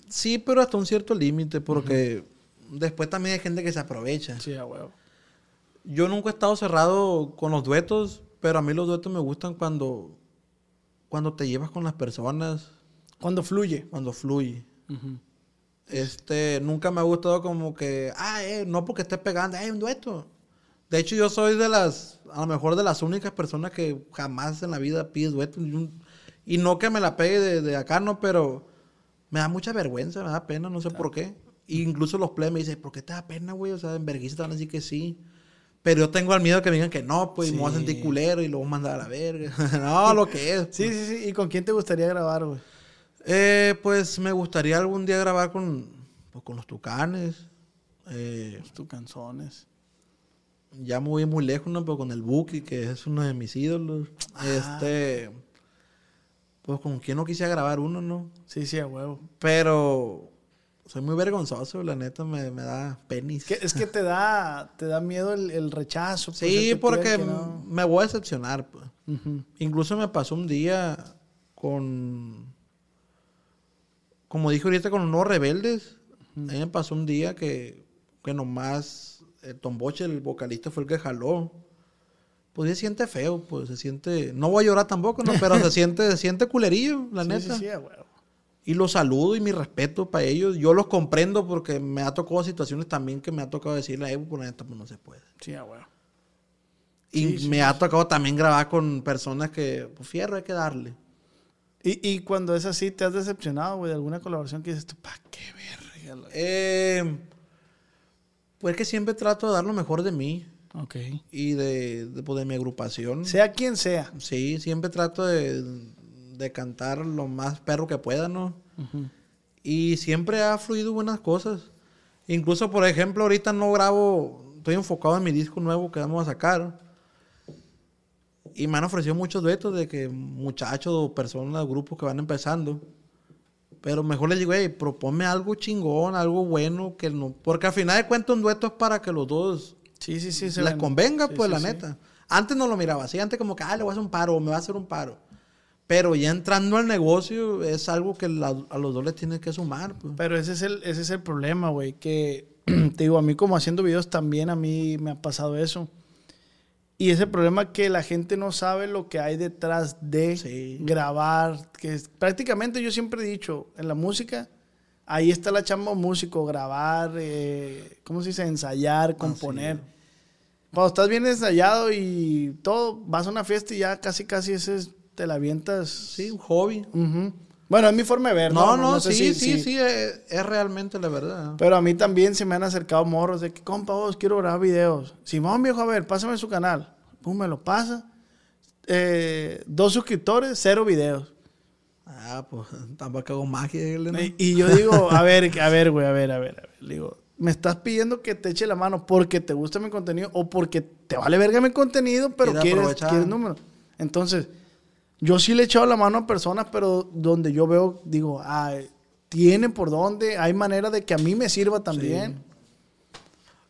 Sí, pero hasta un cierto límite porque después también hay gente que se aprovecha. Sí, a huevo. Yo nunca he estado cerrado con los duetos, pero a mí los duetos me gustan cuando, cuando te llevas con las personas, Cuando fluye. cuando fluye. Este, nunca me ha gustado como que, ah, eh, no porque esté pegando, hay un dueto. De hecho, yo soy de las, a lo mejor de las únicas personas que jamás en la vida pide dueto. Y, no que me la pegue de, de acá, no, pero me da mucha vergüenza, me da pena, no sé por qué. Y incluso los plebes me dicen, ¿por qué te da pena, güey? O sea, en vergüenza te van a decir que sí. Pero yo tengo el miedo que me digan que no, pues, y me voy a sentir culero y luego mandar a la verga. no, lo que es. Sí, sí, sí. ¿Y con quién te gustaría grabar, güey? Eh, pues me gustaría algún día grabar con, pues, con los tucanes. Eh, Tus canciones. ya me voy muy lejos, ¿no? Pero con el Buki, que es uno de mis ídolos. Este. Pues con quien no quisiera grabar uno, ¿no? Sí, sí, a huevo. Pero soy muy vergonzoso, la neta me, me da penis. Que- es que te da, te da miedo el, el rechazo. pues, sí, que porque no. me voy a decepcionar. Pues. Incluso me pasó un día con. Como dije ahorita, con los nuevos rebeldes. A mí me pasó un día que, que nomás el Tomboche, el vocalista, fue el que jaló. Pues se siente feo, pues se siente. No voy a llorar tampoco, ¿no? Pero se siente, se siente culerillo, la Sí, neta. sí, sí. Y los saludo y mi respeto para ellos. Yo los comprendo porque me ha tocado situaciones también que me ha tocado decirle a Evo, por la neta, pues no se puede. Sí, a huevo. Y me ha tocado también grabar con personas que, pues fierro, hay que darle. Y, y cuando es así, ¿te has decepcionado, güey, de alguna colaboración que dices tú, pa' qué verga? la-?" Eh, pues que siempre trato de dar lo mejor de mí Ok. y de, de, pues, de mi agrupación. Sea quien sea. Sí, siempre trato de, de cantar lo más perro que pueda, ¿no? Y siempre ha fluido buenas cosas. Incluso, por ejemplo, ahorita no grabo, estoy enfocado en mi disco nuevo que vamos a sacar. Y me han ofrecido muchos duetos de que muchachos o personas, grupos que van empezando. Pero mejor les digo, hey, proponme algo chingón, algo bueno, que no. Porque al final de cuentas un dueto es para que los dos Sí, sí, sí. se les ven. convenga, Sí, pues sí, la sí. neta. Antes no lo miraba así, antes como que, ah, le voy a hacer un paro, o me va a hacer un paro. Pero ya entrando al negocio es algo que la- a los dos les tiene que sumar, pues. Pero ese es el, ese es el problema, güey, que te digo, a mí como haciendo videos también a mí me ha pasado eso. Y ese problema que la gente no sabe lo que hay detrás de Sí. grabar, que es- prácticamente yo siempre he dicho, en la música, ahí está la chamba músico, grabar, eh, ¿cómo se dice? Ensayar, componer. Cuando estás bien ensayado y todo, vas a una fiesta y ya casi, casi ese es- te la avientas. Sí, un hobby. Ujú. Bueno, es mi forma de ver. No, no, sé sí, si- sí, si- sí, es, es realmente la verdad. Pero a mí también se me han acercado morros de que, compa, vos quiero grabar videos. Simón, viejo, a ver, pásame su canal. Pum, me lo pasa. Eh, dos suscriptores, cero videos. Ah, pues tampoco hago magia. ¿no? Y, y yo digo, a ver, a ver, güey, a ver, a ver, a ver. Le digo, me estás pidiendo que te eche la mano porque te gusta mi contenido o porque te vale verga mi contenido, pero Quiere quieres, quieres número. Entonces, yo sí le he echado la mano a personas, pero donde yo veo, digo, ah, tiene por dónde, hay manera de que a mí me sirva también.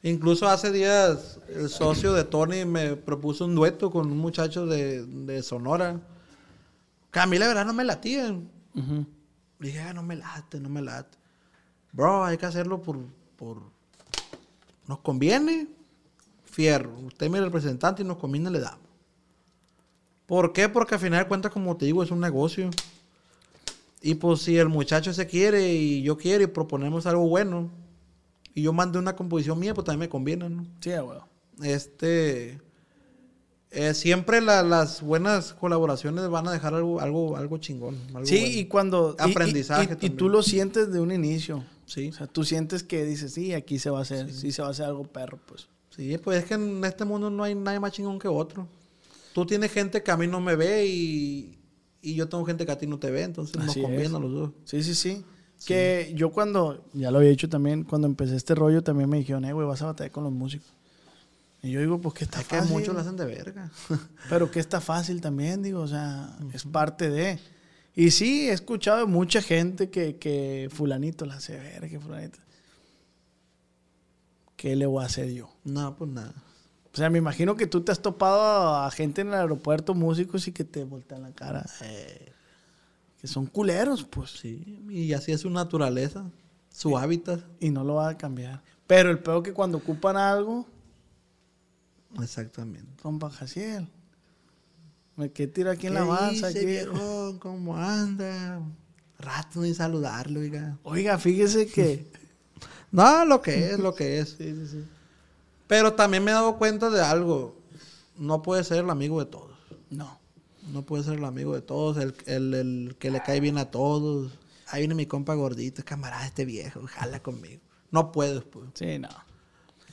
Incluso hace días el socio de Tony me propuso un dueto con un muchacho de, de Sonora. Que a mí la verdad no me latía. Dije, ah, no me late, no me late. Bro, hay que hacerlo por... por... Nos conviene. Fierro. Usted es mi representante y nos conviene, le damos. ¿Por qué? Porque al final de cuentas, como te digo, es un negocio. Y pues si el muchacho se quiere y yo quiero y proponemos algo bueno y yo mando una composición mía, pues también me conviene, ¿no? Sí, güey. Este... eh, siempre la- las buenas colaboraciones van a dejar algo, algo, algo chingón. algo Sí, bueno. y cuando... y- y- Aprendizaje Y, y tú lo sientes de un inicio. Sí. O sea, tú sientes que dices, sí, aquí se va a hacer, sí, se va a hacer algo perro, pues. Sí, pues es que en este mundo no hay nadie más chingón que otro. Tú tienes gente que a mí no me ve y, y yo tengo gente que a ti no te ve, entonces nos Así conviene es. a los dos. Sí, sí, sí. Que yo cuando, ya lo había dicho también, cuando empecé este rollo también me dijeron, eh, güey, vas a batallar con los músicos. Y yo digo, pues que está Es que fácil. muchos lo hacen de verga. Pero que está fácil también, digo, o sea, es parte de. Y sí, he escuchado de mucha gente que, que fulanito la hace ver, que fulanito. ¿Qué le voy a hacer yo? no, pues nada. O sea, me imagino que tú te has topado a, gente en el aeropuerto, músicos, y que te voltean la cara. eh, que son culeros, pues. Sí, y así es su naturaleza, su hábitat. Y no lo va a cambiar. Pero el peor que cuando ocupan algo, Exactamente. compa Jaciel. Me quedé tiro aquí en ¿Qué la masa. dice, aquí. viejón? ¿Cómo anda? Rato ni saludarlo, oiga. Oiga, fíjese que. No, lo que es, lo que es. Pero también me he dado cuenta de algo. No puede ser el amigo de todos. No. No puede ser el amigo de todos, el, el- el que le cae bien a todos. Ahí viene mi compa gordito, camarada este viejo, jala conmigo. No puedes, pues. Sí, no.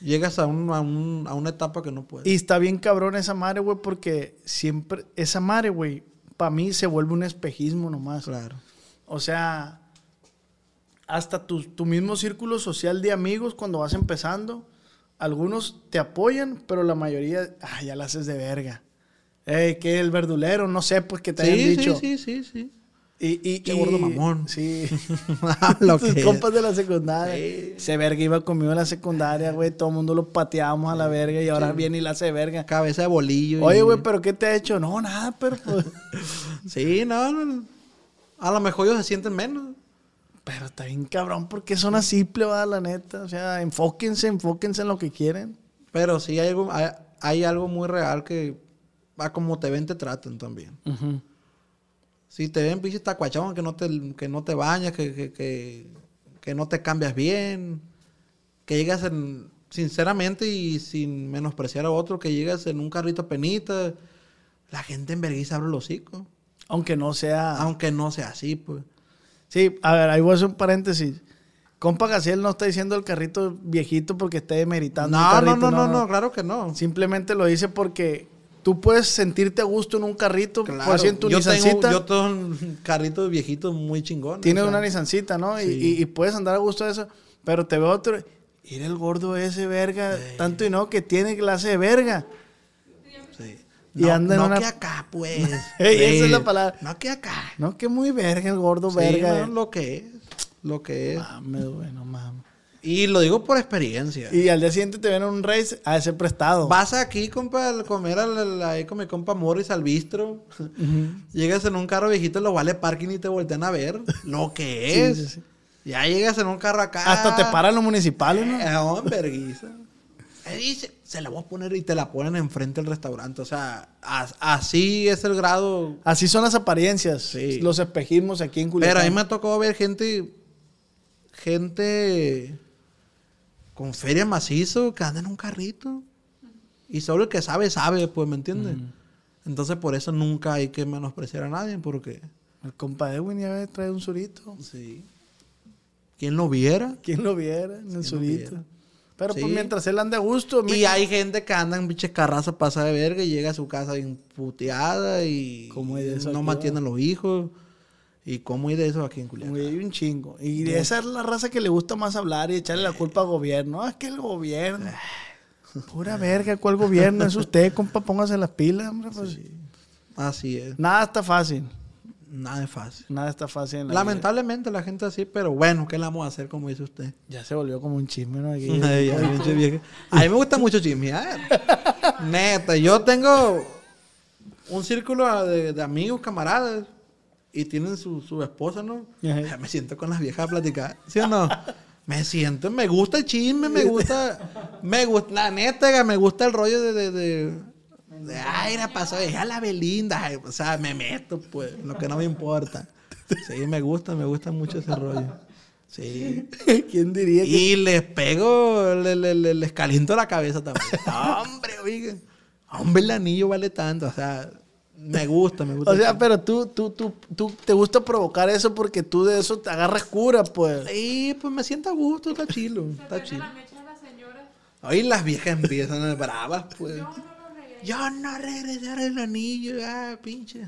Llegas a, un- a, un- a una etapa que no puedes. Y está bien cabrón esa madre, güey, porque siempre. Esa madre, güey, para mí se vuelve un espejismo nomás. Claro. O sea, hasta tu, tu mismo círculo social de amigos cuando vas empezando, algunos te apoyan, pero la mayoría, ah, ya la haces de verga. Ey, que el verdulero, no sé, pues que te hayan dicho. sí, sí, sí, sí. Y, y, Qué y- gordo mamón. Sí. Lo Tus que es. compas de la secundaria. Sí. Ese verga iba conmigo en la secundaria, güey. Todo el mundo lo pateábamos a la verga y ahora viene y la hace verga. Cabeza de bolillo. Oye, güey, ¿pero qué te ha hecho? No, nada, pero pues... Sí, no, no. A lo mejor ellos se sienten menos. Pero está bien cabrón porque son así, plebada, la neta. O sea, enfóquense, enfóquense en lo que quieren. Pero sí hay algo, hay, hay algo muy real que a como te ven te tratan también. Si te ven pinche tacuachón, que no te, que no te bañas, que, que, que, que no te cambias bien, que llegas en, sinceramente y sin menospreciar a otro, que llegas en un carrito penita, la gente en vergüenza abre el hocico. Aunque no sea... Aunque no sea así, pues. Sí, a ver, ahí voy a hacer un paréntesis. Compa Gaciel no está diciendo el carrito viejito porque esté demeritando No, no, carrito. no, no, no, claro que no. Simplemente lo dice porque tú puedes sentirte a gusto en un carrito, Claro. por así en tu yo, tengo, yo tengo un carrito viejito muy chingón. Tienes o sea, una Nissancita, ¿no? Y- sí. Y, y puedes andar a gusto de eso. Pero te veo otro. Ir el gordo ese verga. Tanto y no que tiene clase de verga. Y no, anda en no una- que acá, pues. Ey, esa es la palabra. No que acá. No, que muy verga el gordo Sí, verga. no, lo que es. Lo que es. Mames, güey, no mames. Y lo digo por experiencia. Y al día siguiente te ven en un race a ese prestado. Vas aquí, compa, a comer al- ahí con mi compa Morris al bistro. Llegas en un carro viejito, lo vale parking y te voltean a ver. Lo que es. sí, sí. Ya llegas en un carro acá. Hasta te paran los municipales, ¿no? Eh. Eh, dice, se la voy a poner y te la ponen enfrente del restaurante. O sea, as- así es el grado. Así son las apariencias, Sí. los espejismos aquí en Culiacán. Pero a mí me ha tocado ver gente. Gente. Con feria macizo que anda en un carrito. Y solo el que sabe, sabe, pues, ¿me entiendes? Entonces, por eso nunca hay que menospreciar a nadie, porque. El compa Edwin ya trae un surito. Sí. ¿Quién lo viera? ¿Quién lo viera en el surito? Pero Sí. pues mientras él ande a gusto. Y hay gente que anda en pinche carraza pasa de verga y llega a su casa bien puteada y ¿Cómo hay de eso no aquí, mantienen los hijos. ¿Y cómo hay de eso aquí en Culiacán? Hay un chingo. Y esa es la raza que le gusta más hablar y echarle la culpa al gobierno. Ah, es que el gobierno. Pura verga, ¿cuál gobierno? Es usted, compa, póngase las pilas, hombre. pues. Así es. Nada está fácil. Nada es fácil. Nada está fácil en la Lamentablemente la gente así, pero bueno, ¿qué le vamos a hacer como dice usted? Ya se volvió como un chisme, ¿no? Aquí. Ay. A mí me gusta mucho chismear. Neta, yo tengo un círculo de, de amigos, camaradas, y tienen su, su esposa, ¿no? Ajá. Ya me siento con las viejas a platicar, ¿sí o no? Me siento, me gusta el chisme, me gusta, me gusta, la neta, me gusta el rollo de, de, de, de, ay, la pasó, deja la Belinda, ay, o sea, me meto, pues, lo que no me importa. Sí, me gusta, me gusta mucho ese rollo. Sí. ¿Quién diría que.? Y les pego, le- le- le- les caliento la cabeza también. hombre, oiga. Hombre, el anillo vale tanto. O sea, me gusta, me gusta. O sea, pero tú, tú, tú, tú te gusta provocar eso porque tú de eso te agarras cura, pues. Sí, pues me siento a gusto, está chilo, está chilo. Hoy las viejas empiezan bravas, pues. Yo no regresaré el anillo, ah, pinche.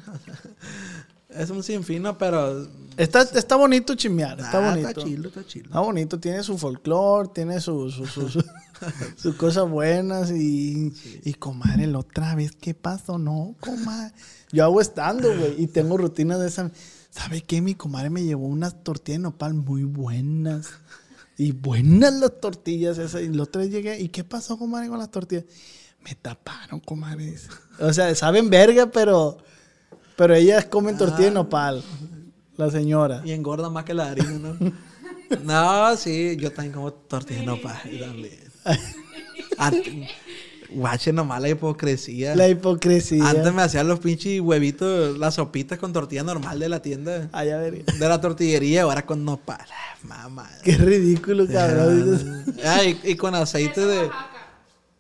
es un sinfín, ¿no? pero. Está, está bonito chismear, está ah, bonito. Está chilo, está chilo. Está bonito, tiene su folclore, tiene sus su, su, su- sus cosas buenas y, y comadre, la otra vez, ¿qué pasó? No, comadre. Yo hago estando, güey, y tengo rutinas de esa. ¿Sabe qué? Mi comadre me llevó unas tortillas de nopal muy buenas. Y buenas las tortillas esas. Y la otra vez llegué, ¿y qué pasó, comadre, con las tortillas? Me taparon, comadre. O sea, saben verga, pero, pero ellas comen tortillas de nopal. La señora. Y engorda más que la harina, ¿no? no, sí, yo también como tortillas no pa, yo también. Antes- Guache nomás la hipocresía. La hipocresía. Antes me hacían los pinches huevitos, las sopitas con tortilla normal de la tienda. Ay, a ver. De la tortillería, ahora con nopal. Ah, Mamá. Qué ridículo, cabrón. Ah, y, y con aceite de.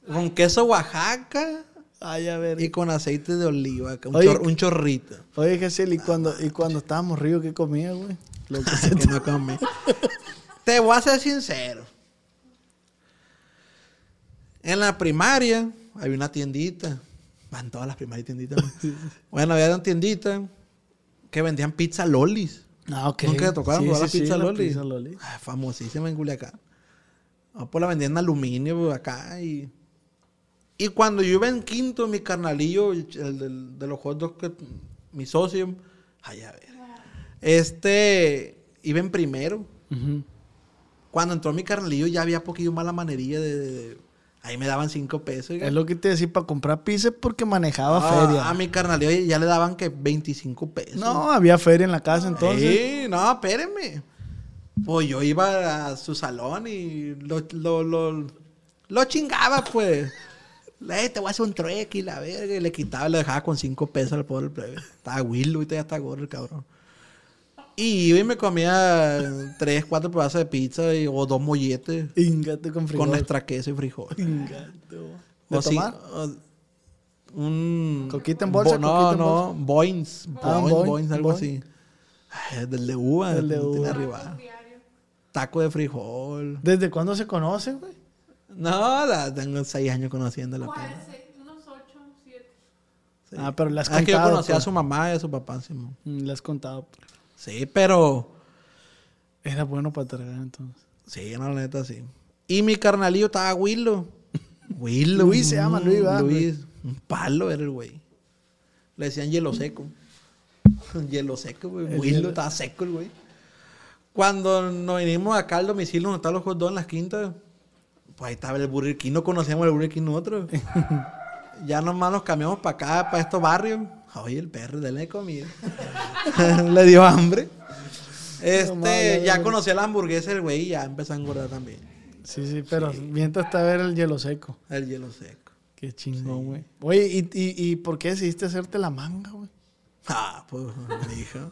Con queso Oaxaca Ay, a ver. y con aceite de oliva. Un, Oye, chor- un chorrito. Oye, Gesiel, ¿y cuando, ¿y cuando estábamos ríos qué comía, güey? Lo que se que no come. Te voy a ser sincero. En la primaria había una tiendita. Van todas las primarias tienditas. ¿no? Bueno, había una tiendita que vendían pizza lolis. Ah, ok. ¿Nunca te tocaron Sí, probar la sí, sí, pizza la loli? pizza loli. Ah, famosísima en Culiacán. Ah, pues la vendían en aluminio pues, acá y... Y cuando yo iba en quinto, mi carnalillo, el, el de los hot dogs, que, mi socio, ay, a ver, este, iba en primero. Cuando entró mi carnalillo ya había poquillo más la manería de, de- de- ahí me daban cinco pesos. Es lo que te decía para comprar pizza porque manejaba Ah, feria. A mi carnalillo ya le daban que 25 pesos. No, había feria en la casa entonces. Sí, no, espérenme. Pues yo iba a su salón y lo, lo, lo, lo chingaba, pues. Le, te voy a hacer un trueque y la verga. Y le quitaba y le dejaba con cinco pesos al pobre plebe. Estaba Willow y ya está gordo el cabrón. Y iba y me comía tres, cuatro pedazos de pizza y, o dos molletes Ingate con frijol. con extra queso y frijol. Ingato. ¿De O sí, tomar? un... ¿Coquita en bolsa, Bo- no, en no, Boings. Ah, Boings, algo así. Ay, del de uva. Del de lo tiene uva. arriba. Taco de frijol. ¿Desde cuándo se conoce, güey? No, la- tengo seis años conociéndola. ¿Cuál? Unos ocho, siete. sí. Ah, pero le has Ah, es que yo conocía pues. a su mamá y a su papá. Sí, mo. Mm, Le has contado. Sí, pero... Era bueno para tragar entonces. Sí, no, la neta, sí. Y mi carnalillo estaba Willow. Willow. Luis se llama, Luis, ¿verdad? Luis. Un palo era el güey. Le decían hielo seco. hielo seco, güey. El Willow hielo. estaba seco el güey. Cuando nos vinimos acá al domicilio donde están los hot dogs en las quintas, pues ahí estaba el Burger King. No conocíamos el Burger King nosotros. ya nomás nos cambiamos para acá, para estos barrios. Oye, el perro, denle comida. Le dio hambre. Este, ya conocí la hamburguesa el güey y ya empezó a engordar también. Sí, sí, pero mientras está a ver el hielo seco. El hielo seco. Qué chingón, güey. Oye, ¿y, y, ¿y por qué decidiste hacerte la manga, güey? Ah, pues, mi hija.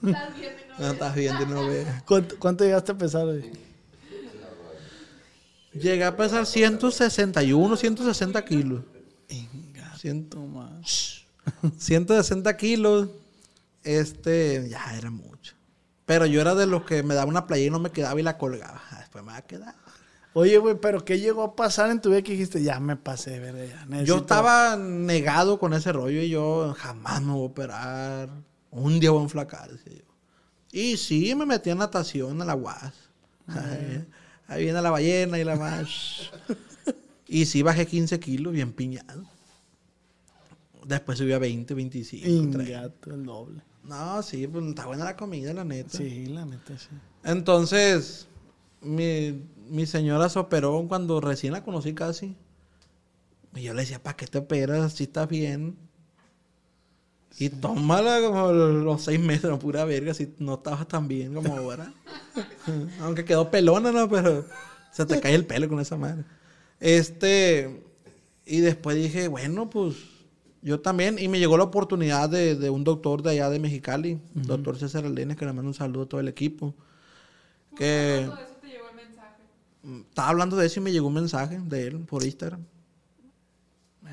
No estás viendo y no ves. ¿Cuánto, cuánto llegaste a pesar, güey? Llegué a pesar 161, 160 kilos. Ciento- más. 160 kilos. Este, ya era mucho. Pero yo era de los que me daba una playa y no me quedaba y la colgaba. Ah, Después me va a quedar. Oye, güey, pero ¿qué llegó a pasar en tu vida que dijiste, ya me pasé, verga, ya Yo estaba negado con ese rollo y yo jamás me voy a operar. Un día voy a enflacar, decía yo. Y sí, me metí en natación a la UAS. Ahí viene la ballena y la más. y sí, bajé 15 kilos, bien piñado. Después subí a 20, 25, 30. Ingato, el doble. No, sí, pues está buena la comida, la neta. Sí, la neta, sí. Entonces, mi, mi señora se operó cuando recién la conocí casi. Y yo le decía, ¿para qué te operas si estás bien? Y tómala como los seis meses, no pura verga, si no estabas tan bien como ahora. Aunque quedó pelona, ¿no? Pero se te cae el pelo con esa madre. Este, y después dije, bueno, pues yo también. Y me llegó la oportunidad de, de un doctor de allá de Mexicali, doctor César Aldenes, que le mando un saludo a todo el equipo. Que Mm, estaba hablando de eso y me llegó un mensaje de él por Instagram.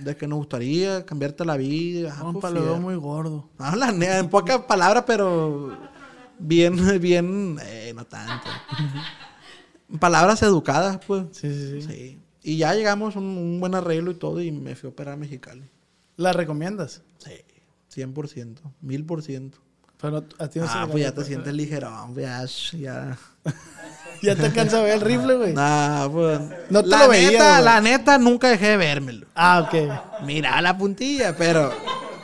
De que nos gustaría cambiarte la vida. Ah, Compa, pues, lo veo muy gordo. No, la neta, en pocas palabras, pero bien, bien, eh, no tanto. Palabras educadas, pues. Sí, sí, sí. Sí. Y ya llegamos a un, un buen arreglo y todo y me fui a operar a Mexicali. ¿La recomiendas? Sí, 100%, 1000%. Pero a ti no se Ah, te pues ya te sientes ligerón, ya, ya. Ya te alcanza a ver el rifle, güey. Nah, pues. No te la lo veías, neta, la neta, nunca dejé de vérmelo. Ah, ok. Mira la puntilla, pero.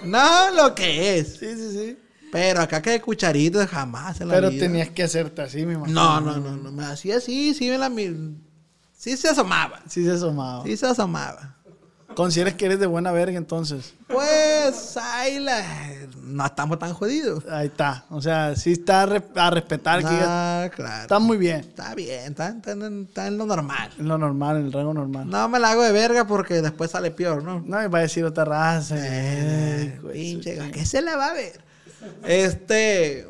No lo que es. Sí, sí, sí. Pero acá que de cucharitas jamás en la Pero vida. tenías que hacerte así, mi mamá. No, no, no, no. Me hacía así, sí me la Sí se asomaba. Sí se asomaba. Sí se asomaba. ¿Consideras que eres de buena verga entonces? Pues, ahí la... No estamos tan jodidos. Ahí está. O sea, sí está a, re- a respetar. que digas, Ah, claro. está muy bien. Está bien, está, está en- está en lo normal. En lo normal, en el rango normal. No me la hago de verga porque después sale peor, ¿no? No me va a decir otra raza. Eh, pinche. ¿qué se le va a ver? Este.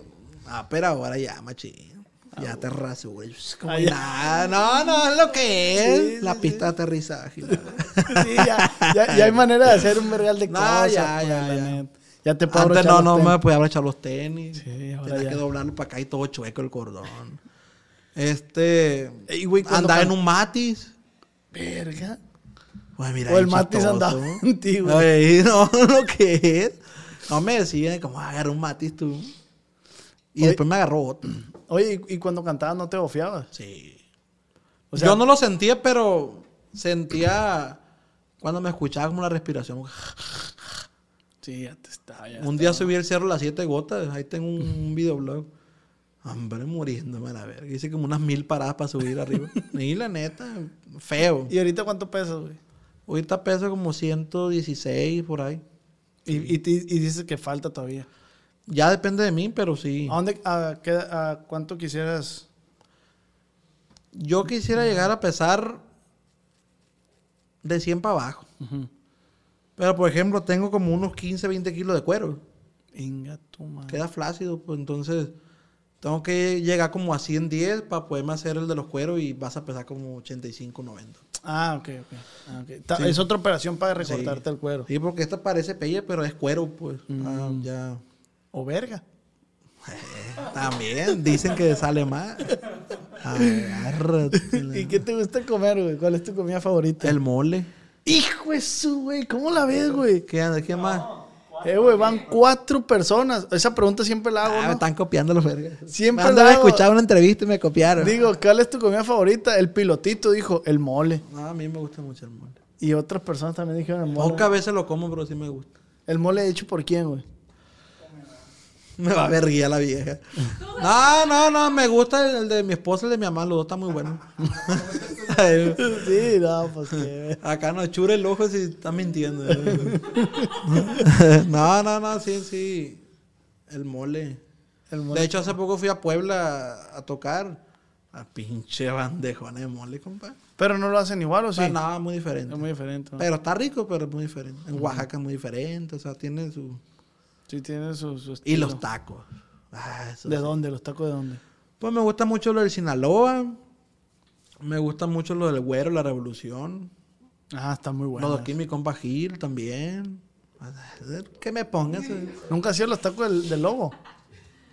Ah, pero ahora ya, machín. Ya te rasuras. Como Ah, ya. nada. No, no, es lo que es. Sí, la sí, pista de aterrizaje. Sí, ya, ya, ya hay manera de hacer un vergal de No, cosas. ya, pues, ya, ya. Ya te puedo Antes no, no me podía abrochar los tenis. Sí, ahora Tenía ya. que doblarlo para acá y todo chueco el cordón. Este. Ey, güey, andaba en un matis. Verga. Pues mira, O el Matis chistoso. andaba contigo. Ay, no, lo que es. No me decían como agarra un matis tú. Y Oye. después me agarró otro. Oye, ¿y y cuando cantabas no te bofiabas? Sí. O sea- Yo no lo sentía, pero sentía cuando me escuchaba como la respiración. Sí, ya te está. Ya Un día subí el cerro las siete gotas. Ahí tengo un, un videoblog. Hombre, muriéndome a la verga. Hice como unas mil paradas para subir arriba. Y la neta, feo. ¿Y ahorita cuánto pesas, güey? Ahorita peso como 116 por ahí. Y, y, ti- y dices que falta todavía. Ya depende de mí, pero sí. ¿A dónde, a, qué- a cuánto quisieras? Yo quisiera llegar a pesar de 100 para abajo. Pero, por ejemplo, tengo como unos 15, 20 kilos de cuero. Inga tu madre. Queda flácido, pues entonces tengo que llegar como a 110 para poderme hacer el de los cueros y vas a pesar como 85, 90. Ah, ok, ok. Ah, ok. Ta- Sí. Es otra operación para recortarte Sí. el cuero. Sí, porque esta parece pelle, pero es cuero, pues. Ah, Mm. ya. O verga. También dicen que sale más. Agárrate. ¿Y qué te gusta comer, güey? ¿Cuál es tu comida favorita? El mole. Hijo de su, güey. ¿Cómo la ves, güey? ¿Qué, anda? ¿Qué más? Eh, güey, van cuatro personas. Esa pregunta siempre la hago, Ah, me están copiando los vergas. Siempre me la hago. escuchado una entrevista y me copiaron. Digo, ¿cuál es tu comida favorita? El pilotito dijo el mole. No, a mí me gusta mucho el mole. Y otras personas también dijeron el mole. Pocas veces lo como, pero sí me gusta. ¿El mole hecho por quién, güey? Me va a ver guía la vieja. No, no, no, me gusta el de mi esposa y el de mi mamá, los dos están muy buenos. sí, no, pues que... Acá no chure el ojo si están mintiendo. no, no, no, sí, sí. El mole. El mole. De hecho, hace poco fui a Puebla a, a tocar. A pinche bandejona de mole, compa. Pero no lo hacen igual, ¿o sí? sea, nada, muy diferente. Es muy diferente. ¿no? Pero está rico, pero es muy diferente. En Oaxaca es muy diferente, o sea, tiene su... Sí, tiene su, su Y los tacos. Ah, eso ¿De sí. dónde? ¿Los tacos de dónde? Pues me gusta mucho lo del Sinaloa. Me gusta mucho lo del Güero, la Revolución. Ah, está muy bueno. Lo de aquí mi compa Gil también. Que me pongas. ¿Nunca hacían los tacos del, del lobo?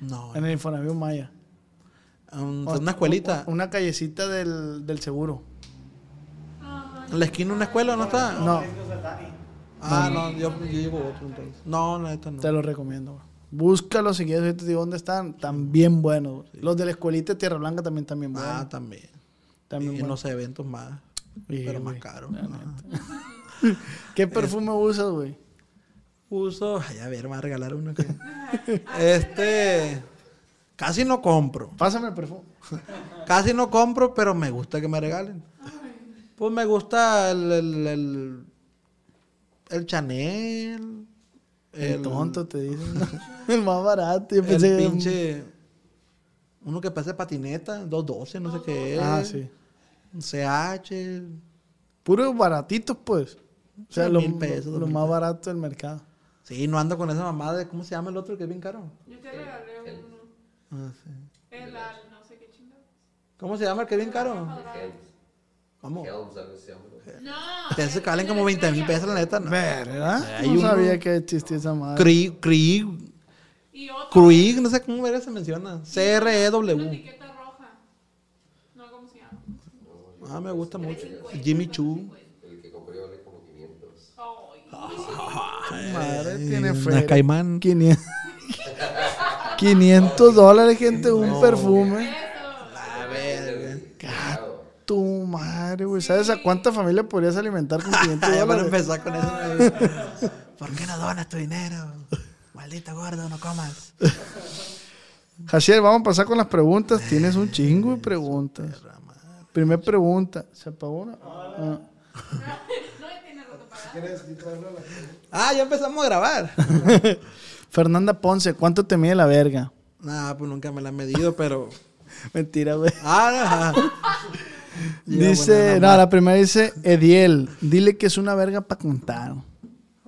No, En el Infonavit Maya. un- una escuelita. Una callecita del, del seguro. En la esquina una escuela, ¿no está? No, Ah, no, yo, yo llevo otro entonces. No, la neta no. te lo recomiendo. güey. Búscalos si quieres, yo te digo dónde están. Bien buenos. Los de la escuelita de Tierra Blanca también están bien buenos. Ah, también. También y en buenos. los eventos más. Sí, pero más caros. ¿Qué perfume usas, güey? Uso. Ay, a ver, me va a regalar uno que. este. Casi no compro. Pásame el perfume. Casi no compro, pero me gusta que me regalen. Pues me gusta el. El, el, el Chanel. El tonto te dicen. ¿no? el más barato. Yo El pensé pinche. Uno que pasa patineta, 212, no sé qué es. Ah, sí. Un CH. Puros baratitos, pues. O sea, lo, pesos, lo mil más barato del mercado. Sí, no ando con esa mamada de. ¿Cómo se llama el otro que es bien caro? Yo te regalé uno. Ah, sí. El al no sé qué chingados. ¿Cómo se llama el que es bien caro? Helms. ¿Cómo? Se. Te que valen como 20 mil pesos, la neta. No. ¿Verdad? Hay no sabía que existía esa madre. Krieg, Krieg. Krieg, no sé cómo verga se menciona. Una C-R-E-W. etiqueta roja. No, ¿cómo se llama? Ah, me gusta mucho. Jimmy Choo. El que compré vale como 500. Ay. madre tiene Una fe. caimán. 500, 500 dólares, gente, un perfume. Tu madre, güey. ¿Sabes a cuánta familia podrías alimentar con 500 Ya para dólares? empezar con eso. güey. ¿Por qué no donas tu dinero? Maldito gordo, no comas. Jaciel, vamos a pasar con las preguntas. Tienes un chingo de preguntas. Primer pregunta. ¿Se apagó una? Ah. Ah, ya empezamos a grabar. Fernanda Ponce, ¿cuánto te mide la verga? Nah, pues nunca me la he medido, pero. Mentira, güey. Ah, no. Dice, no, la primera dice Ediel. Dile que es una verga para contar.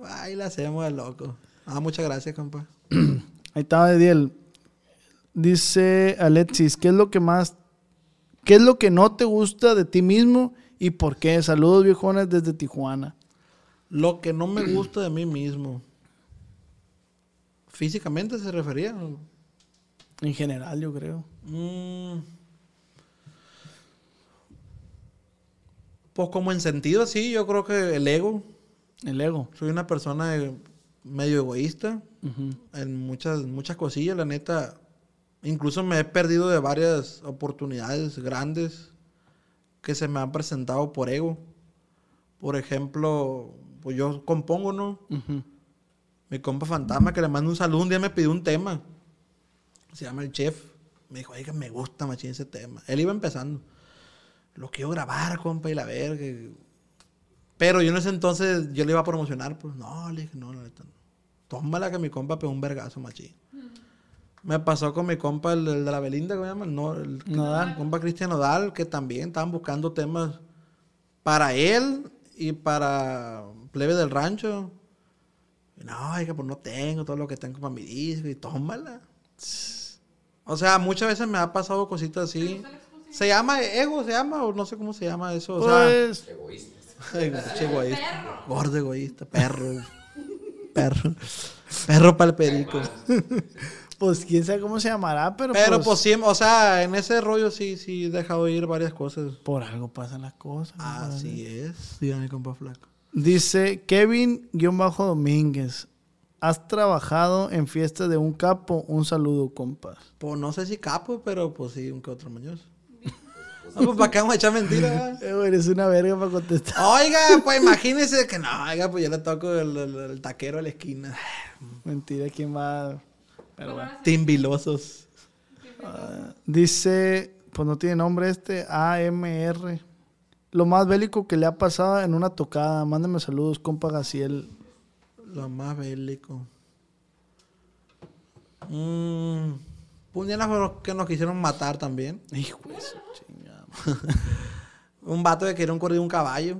Ay, la hacemos de loco. Ah, muchas gracias, compa. Ahí estaba Ediel. Dice Alexis, ¿qué es lo que más, qué es lo que no te gusta de ti mismo y por qué? Saludos viejones desde Tijuana. Lo que no me gusta de mí mismo. Físicamente se refería. En general, yo creo. Mm. Pues como en sentido así, yo creo que el ego. El ego. Soy una persona medio egoísta Ujú. en muchas, muchas cosillas, la neta. Incluso me he perdido de varias oportunidades grandes que se me han presentado por ego. Por ejemplo, pues yo compongo, ¿no? Ujú. Mi compa fantasma que le mando un saludo, un día me pidió un tema. Se llama El Chef. Me dijo, oiga, me gusta machín ese tema. Él iba empezando. Lo quiero grabar, compa, y la verga. Pero yo en ese entonces, yo le iba a promocionar. Pues no, le dije, no, la neta no. Tómala que mi compa pegó un vergazo machín. Me pasó con mi compa, el, el de la Belinda, ¿cómo se llama? El, no, el, Nodal. compa Cristian Nodal, que también estaban buscando temas para él y para Plebe del Rancho. Y No, oiga, pues no tengo todo lo que tengo para mi disco y tómala. O sea, muchas veces me ha pasado cositas así. ¿Se llama ego? ¿Se llama? O no sé cómo se llama eso. O sea, Pues, pinche egoísta. Gordo egoísta, perro. Perro. Perro pa'l perico. pues quién sabe cómo se llamará, pero, Pero pues, pues sí, o sea, en ese rollo sí, sí he dejado ir varias cosas. por algo pasan las cosas. Así es. Dígame, compa flaco. Dice Kevin-Domínguez. ¿Has trabajado en fiestas de un capo? Un saludo, compas. Pues no sé si capo, pero pues sí, un que otro mañoso. No, pues para qué vamos a echar mentiras, Eh, güey, eres una verga para contestar. Oiga, pues imagínese que no, oiga, pues yo le toco el, el- el taquero a la esquina. Mentira, ¿quién va? Pero bueno. Timbilosos. Dice, pues no tiene nombre este, AMR. Lo más bélico que le ha pasado en una tocada. Mándame saludos, compa Gaciel. Lo más bélico. Mm, Pues un día nos- que nos quisieron matar también. Hijo de. Un vato que quería un corrido de un caballo.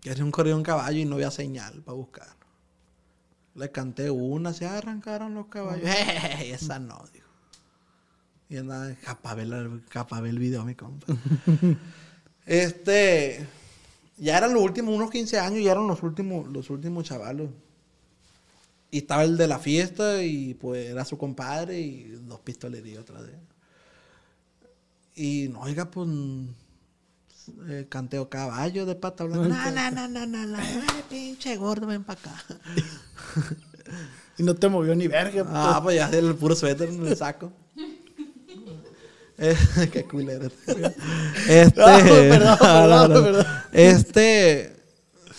Quería un corrido de un caballo y no había señal para buscar. Le canté una, se arrancaron los caballos. "Ey, esa no, dijo. Y andaba, capaz ver, capaz ver el video, mi compa. este, ya eran los últimos, unos 15 años, ya eran los últimos, los últimos chavalos. Y estaba el de la fiesta y pues era su compadre y dos pistolerías otra vez. Y no, oiga, pues eh, canteo caballo de pata blanca. No, no, no, no, no, no, ay, pinche gordo, ven para acá. Y no te movió ni verga. Ah, pues ya el puro suéter en el saco. Eh, qué culero. Este. Ah, perdón, no, no. perdón. Este.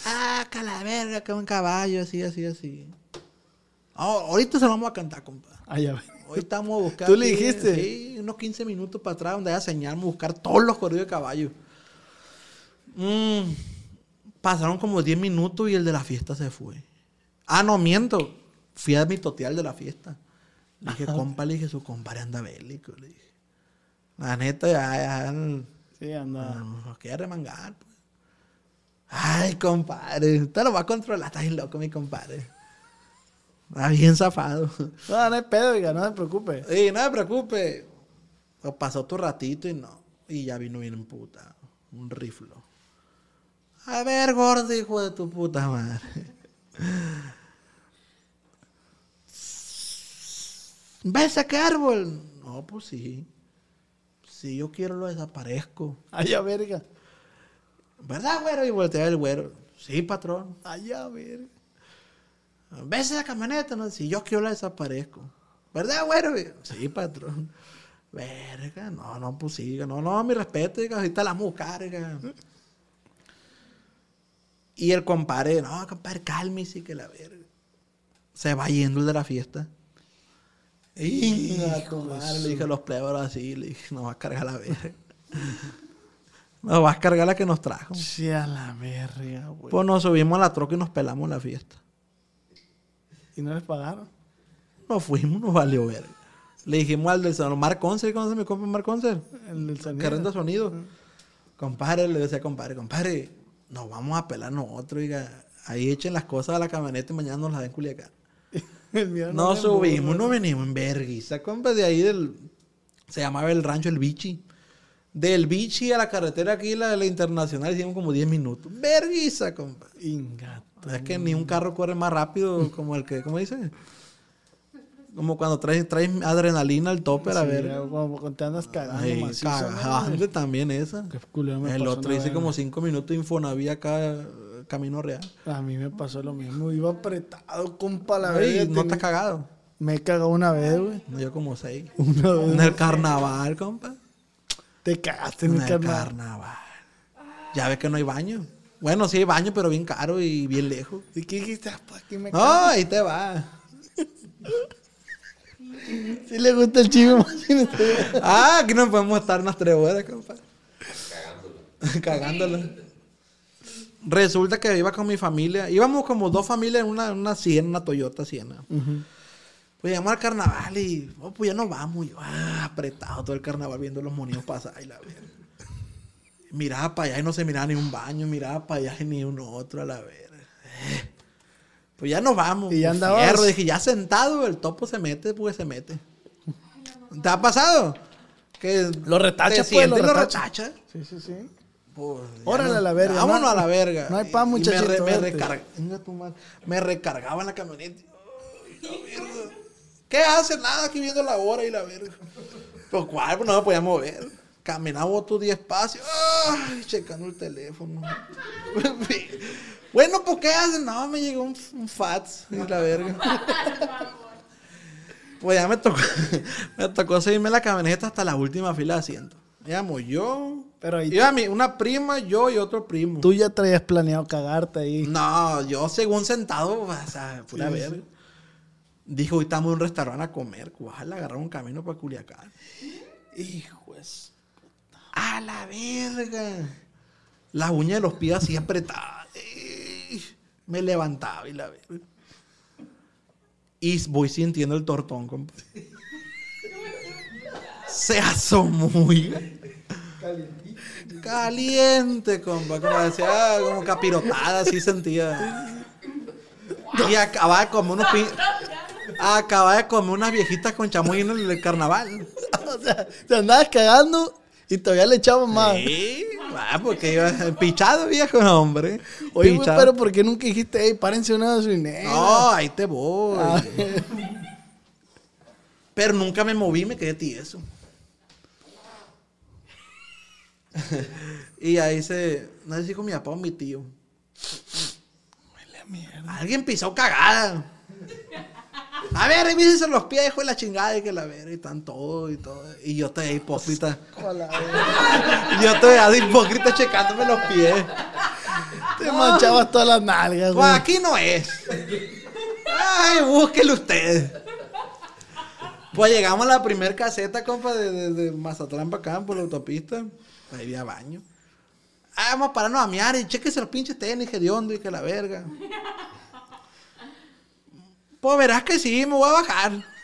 Ah, calaverga, que un caballo, así, así, así. Oh, ahorita se lo vamos a cantar, compa. Ah, ya ve. Hoy estamos buscando. ¿Tú le dijiste? Sí, unos 15 minutos para atrás, donde haya señal, vamos a buscar todos los corridos de caballo. Mm, pasaron como 10 minutos y el de la fiesta se fue. Ah, no, miento. Fui a mi toteal de la fiesta. Le dije, compa, le dije, su compadre anda bélico. Le dije. La neta, ya, ya, Sí, anda. no, nos quiere remangar. Pues. Ay, compadre, usted lo va a controlar. Está bien loco, mi compadre. Está bien zafado. No, no hay pedo, oiga, no se preocupe. Y no me preocupe. O pasó tu ratito y no. Y ya vino bien en puta. Un riflo. A ver, gordo, hijo de tu puta madre. ¿Ves a qué árbol? No, pues sí. Si yo quiero lo desaparezco. Ay, ya verga. ¿Verdad, güero? Y voltea el güero. Sí, patrón. Ay, ya verga. ¿Ves esa camioneta? No, si yo quiero la desaparezco. ¿Verdad, güero? Sí, patrón. Verga, no, no, pues sí, no, no, mi respeto, diga, ahorita la vamos. Y el compadre, no, compadre, cálmese, que la verga. Se va yendo el de la fiesta. Y le dije a los plebos así, le dije, nos va a cargar la verga. Nos va a cargar la que nos trajo. Sí, a la verga, güey. Pues nos subimos a la troca y nos pelamos la fiesta. ¿Y no les pagaron? Nos fuimos, nos valió ver. Le dijimos al del sonido, Marc Concer, ¿conoce mi compa Marc Concer? El del sonido. Que renta sonido. Compadre, le decía, compadre, compadre, nos vamos a pelar nosotros, diga. Ahí echen las cosas a la camioneta y mañana nos las den en Culiacán. Me subimos, no venimos en verguiza, compa, de ahí del... Se llamaba el rancho El Bichi. Del Bichi a la carretera aquí, la de la internacional, hicimos como 10 minutos. Verguiza, compa. Ingato. Es que ni un carro corre más rápido como el que, ¿cómo dice? Como cuando traes, traes adrenalina al tope a verga. como cuando te andas cagando Ay, macizo, ¿no, cagando güey? también esa. Qué culero me El pasó otro vez. como cinco minutos Infonavía acá, camino real. A mí me pasó lo mismo. Iba apretado, compa, la verga. no te has cagado. Me he cagado una vez, güey. No, yo como seis. Una vez. En el carnaval, compa. Te cagaste En en el el carnaval. carnaval. Ya ves que no hay baño. Bueno, sí hay baño, pero bien caro y bien lejos. ¿Y qué dijiste? Ah, pues aquí me No, cago. ahí te va. Sí le gusta el chivo, imagínate. Ah, aquí no podemos estar unas tres horas, compa. Cagándolo. Resulta que iba con mi familia. Íbamos como dos familias en una, una Siena, una Toyota Siena. Pues llegamos al carnaval y, oh, pues ya nos vamos. Y yo, ah, apretado todo el carnaval viendo los monitos pasar y la verga. Miraba para allá y no se miraba ni un baño. Miraba para allá y ni uno otro a la verga. Eh. Pues ya nos vamos. Y ya andabas- fierro. Dije, ya sentado, el topo se mete, pues se mete. ¿Te ha pasado? Que Lo retacha, te pues, lo lo retacha. Sí, sí, sí. Pues, Órale a la verga, Vámonos no- a la verga. no hay pan, muchachito, Me, re- me, recarga- me recargaba en la camioneta. Ay, la verga. ¿Qué hace? Nada, aquí viendo la hora y la verga. Pues cuál, pues no me podía mover. Caminaba tú 10 espacios. Ay, checando el teléfono. bueno, pues ¿qué haces? No, me llegó un, un fax y la verga. Pues ya me tocó, me tocó seguirme la camioneta hasta la última fila de asiento. Íbamos yo, Pero ahí iba mi, una prima, yo y otro primo. Tú ya traías planeado cagarte ahí. No, yo según sentado, o sea, pura Sí, verga. Dijo, hoy estamos en un restaurante a comer. Ojalá agarrar un camino para Culiacán. Hijo puta. A la verga. La uña de los pies así apretada. Ey, Me levantaba y la verga. Y voy sintiendo el tortón, compa. Se asomó. oiga. Caliente, compa. Como decía, como capirotada, así sentía. Y acababa de comer unos Acababa de comer unas viejitas con chamoy en el carnaval. o sea, te andabas cagando y todavía le echamos más. Sí, ah, porque iba pichado, viejo hombre. Oye, güey, Pichado. pero ¿por qué nunca dijiste, hey, párense una gasolinera? No, ahí te voy. Ah. Pero nunca me moví, me quedé tieso. y ahí se. No sé si con mi papá o mi tío. Alguien pisó cagada. A ver, revísense los pies, hijo de la chingada, y que la ver, y están todos y todo. Y yo estoy hipócrita. yo estoy ahí hipócrita checándome los pies. Te manchabas todas las nalgas, Pues güey. aquí no es. Ay, búsquelo usted. Pues llegamos a la primer caseta, compa, de, de- de Mazatlán para acá, por la autopista. Ahí había baño. Ah, vamos a pararnos a miar y chequese los pinches tenis, que de hondo y que la verga. Pues verás que sí, me voy a bajar.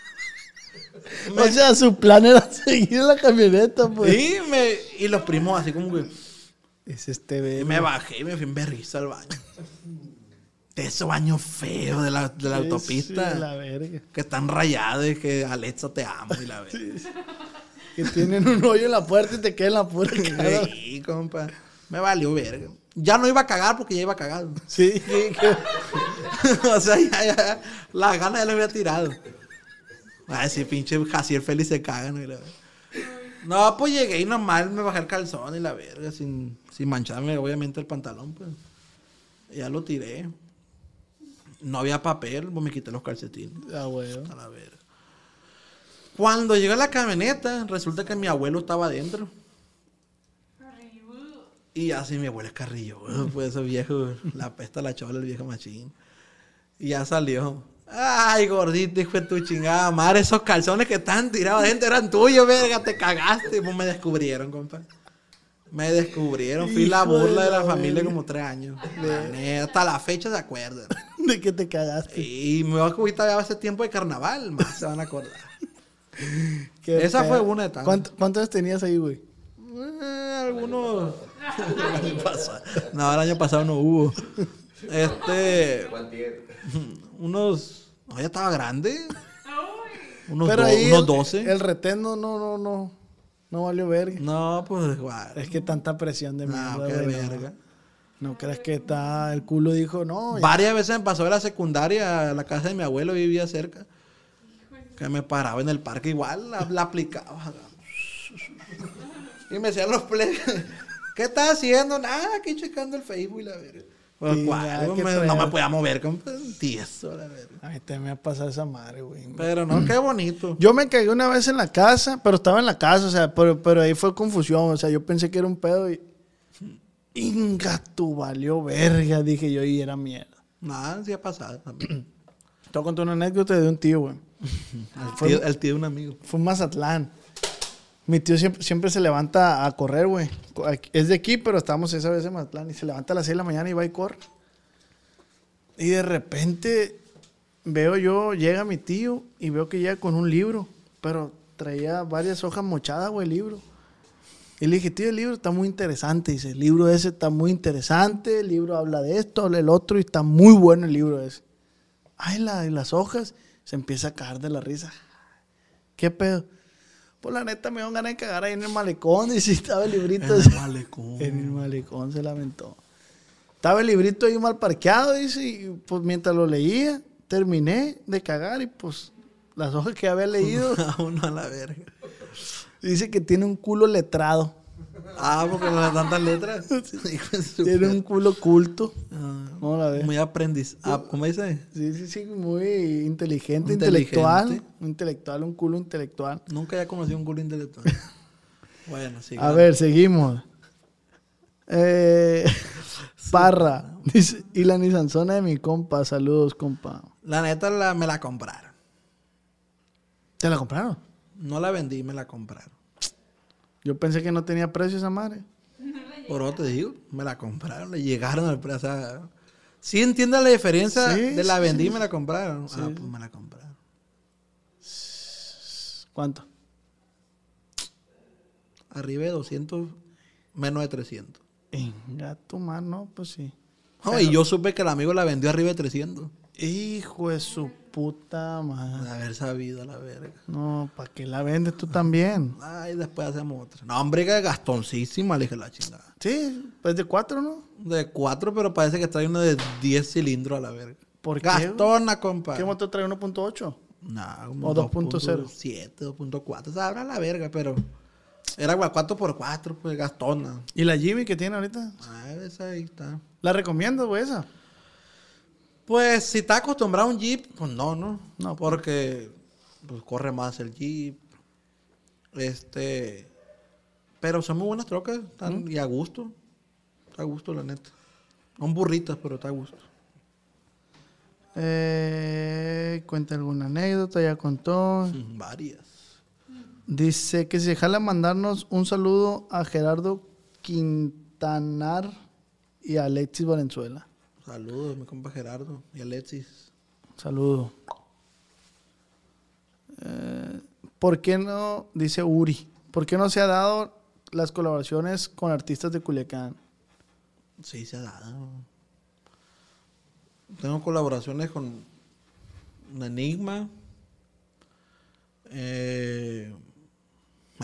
O sea, su plan era seguir en la camioneta, pues. Y, me, y los primos así como que... Es este Y bebé. me bajé y me fui en berriza al baño. De esos baños feos de la, de la autopista. Sí, la verga. Que están rayados y que Alexa te amo y la verdad. Que tienen un hoyo en la puerta y te queda en la cara. Sí, compa. Me valió verga. Ya no iba a cagar porque ya iba cagado. Sí, sí, que- o sea, ya, ya, las ganas ya le había tirado. Ay, sí, pinche Jaciel feliz se cagan. la verga. No, pues llegué y nomás me bajé el calzón y la verga, sin, sin mancharme, obviamente, el pantalón, pues. Ya lo tiré. No había papel, pues me quité los calcetines. Ah, güey. A la verga. Cuando llegó la camioneta, resulta que mi abuelo estaba adentro. Y así mi abuelo es carrillo, pues ese viejo, la pesta la chola, el viejo machín. Y ya salió. Ay, gordito, hijo de tu chingada madre, esos calzones que están tirados adentro eran tuyos, verga, te cagaste. Pues me descubrieron, compa. Me descubrieron, fui la de burla de la familia como tres años. Hasta la fecha se acuerdan. De que te cagaste. Y me voy a ahorita ya va a ser tiempo de carnaval, más se van a acordar. Esa fue una de tantas. ¿Cuánto- ¿Cuántos tenías ahí, güey? Eh, algunos. el año pasado. No, el año pasado no hubo. Este. Unos. No, ya estaba grande. Unos, Pero do- ahí unos el, 12. El retén no, no, no, no. No valió verga. No, pues igual. Es que tanta presión de No, mierda, qué no. verga. No creas que está. El culo dijo, no. ya- Varias veces me pasó de la secundaria a la casa de mi abuelo, vivía cerca. Que me paraba en el parque igual, la, la aplicaba. Y me decían los plebes, ¿qué estás haciendo? Nada, aquí checando el Facebook y la verga. Pues, nada, no, me, feo. no me podía mover con tieso, la verga. A mí también me ha pasado esa madre, güey. Pero no, qué bonito. Yo me cagué una vez en la casa, pero estaba en la casa, o sea, pero, pero ahí fue confusión, o sea, yo pensé que era un pedo y... Inga, tú valió verga, dije yo, y era mierda. Nada, sí ha pasado también. Te voy a contar una anécdota de un tío, güey. El tío, el tío de un amigo. Fue Mazatlán. Mi tío siempre, siempre se levanta a correr, güey. Es de aquí, pero estamos esa vez en Mazatlán. Y se levanta a las 6 de la mañana y va y corre. Y de repente veo yo, llega mi tío y veo que llega con un libro. Pero traía varias hojas mochadas, güey, el libro. Y le dije, tío, el libro está muy interesante. Dice, el libro ese está muy interesante. El libro habla de esto, habla del otro. Y está muy bueno el libro ese. Ay, la, las hojas. Se empieza a caer de la risa. ¿Qué pedo? Pues la neta me dio ganas de cagar ahí en el malecón. Y sí, estaba el librito. En el malecón. En el malecón se lamentó. Estaba el librito ahí mal parqueado, dice. Y pues mientras lo leía, terminé de cagar. Y pues las hojas que había leído. A uno a la verga. dice que tiene un culo letrado. Ah, porque no le tantas letras. Tiene un culo culto. Ah, ¿Cómo la? Muy aprendiz. Ah, ¿Cómo dice? Sí, sí, sí, muy inteligente, Inteligente. intelectual. Intelectual, un culo intelectual. Nunca había conocido un culo intelectual. bueno, sí. A ver, seguimos. Eh, Parra. Dice, y la Nissanzona de mi compa. Saludos, compa. La neta la- me la compraron. ¿Te la compraron? No la vendí, me la compraron. Yo pensé que no tenía precio esa madre. Por otro te digo, me la compraron, le llegaron al precio. O sea, sí entiendes la diferencia Sí, de la sí, vendí y sí. me la compraron. Ah, pues me la compraron. ¿Cuánto? Arriba de 200, menos de 300. Venga, tu mano, pues sí. No, y yo supe que el amigo la vendió arriba de 300. Hijo de su puta madre. De haber sabido, la verga. No, ¿para qué la vendes tú también? Ay, después hacemos otra. No, hombre, que gastoncísima, le dije la chingada. Sí, pues de cuatro, ¿no? De 4, pero parece que trae uno de 10 cilindros a la verga. ¿Por qué? Gastona, compa. ¿Qué motor trae 1.8? Nah, como ¿O 2.0? 2.7, 2.4. Sabrá la verga, pero. Era 4x4, pues gastona. ¿Y la Jimmy que tiene ahorita? Ah, esa ahí está. ¿La recomiendas, güey, esa? Pues si está acostumbrado a un Jeep, pues no, ¿no? No, porque pues, corre más el Jeep. Este. Pero son muy buenas trocas están, y a gusto. Está a gusto, la neta. Son burritas, pero está a gusto. Eh, cuenta alguna anécdota, ya contó. Mm, Varias. Dice que se jala mandarnos un saludo a Gerardo Quintanar y a Alexis Valenzuela. Saludos, mi compa Gerardo y Alexis. Saludo. Eh, ¿Por qué no, dice Uri, por qué no se ha dado las colaboraciones con artistas de Culiacán? Sí, se ha dado. Tengo colaboraciones con Enigma. Eh,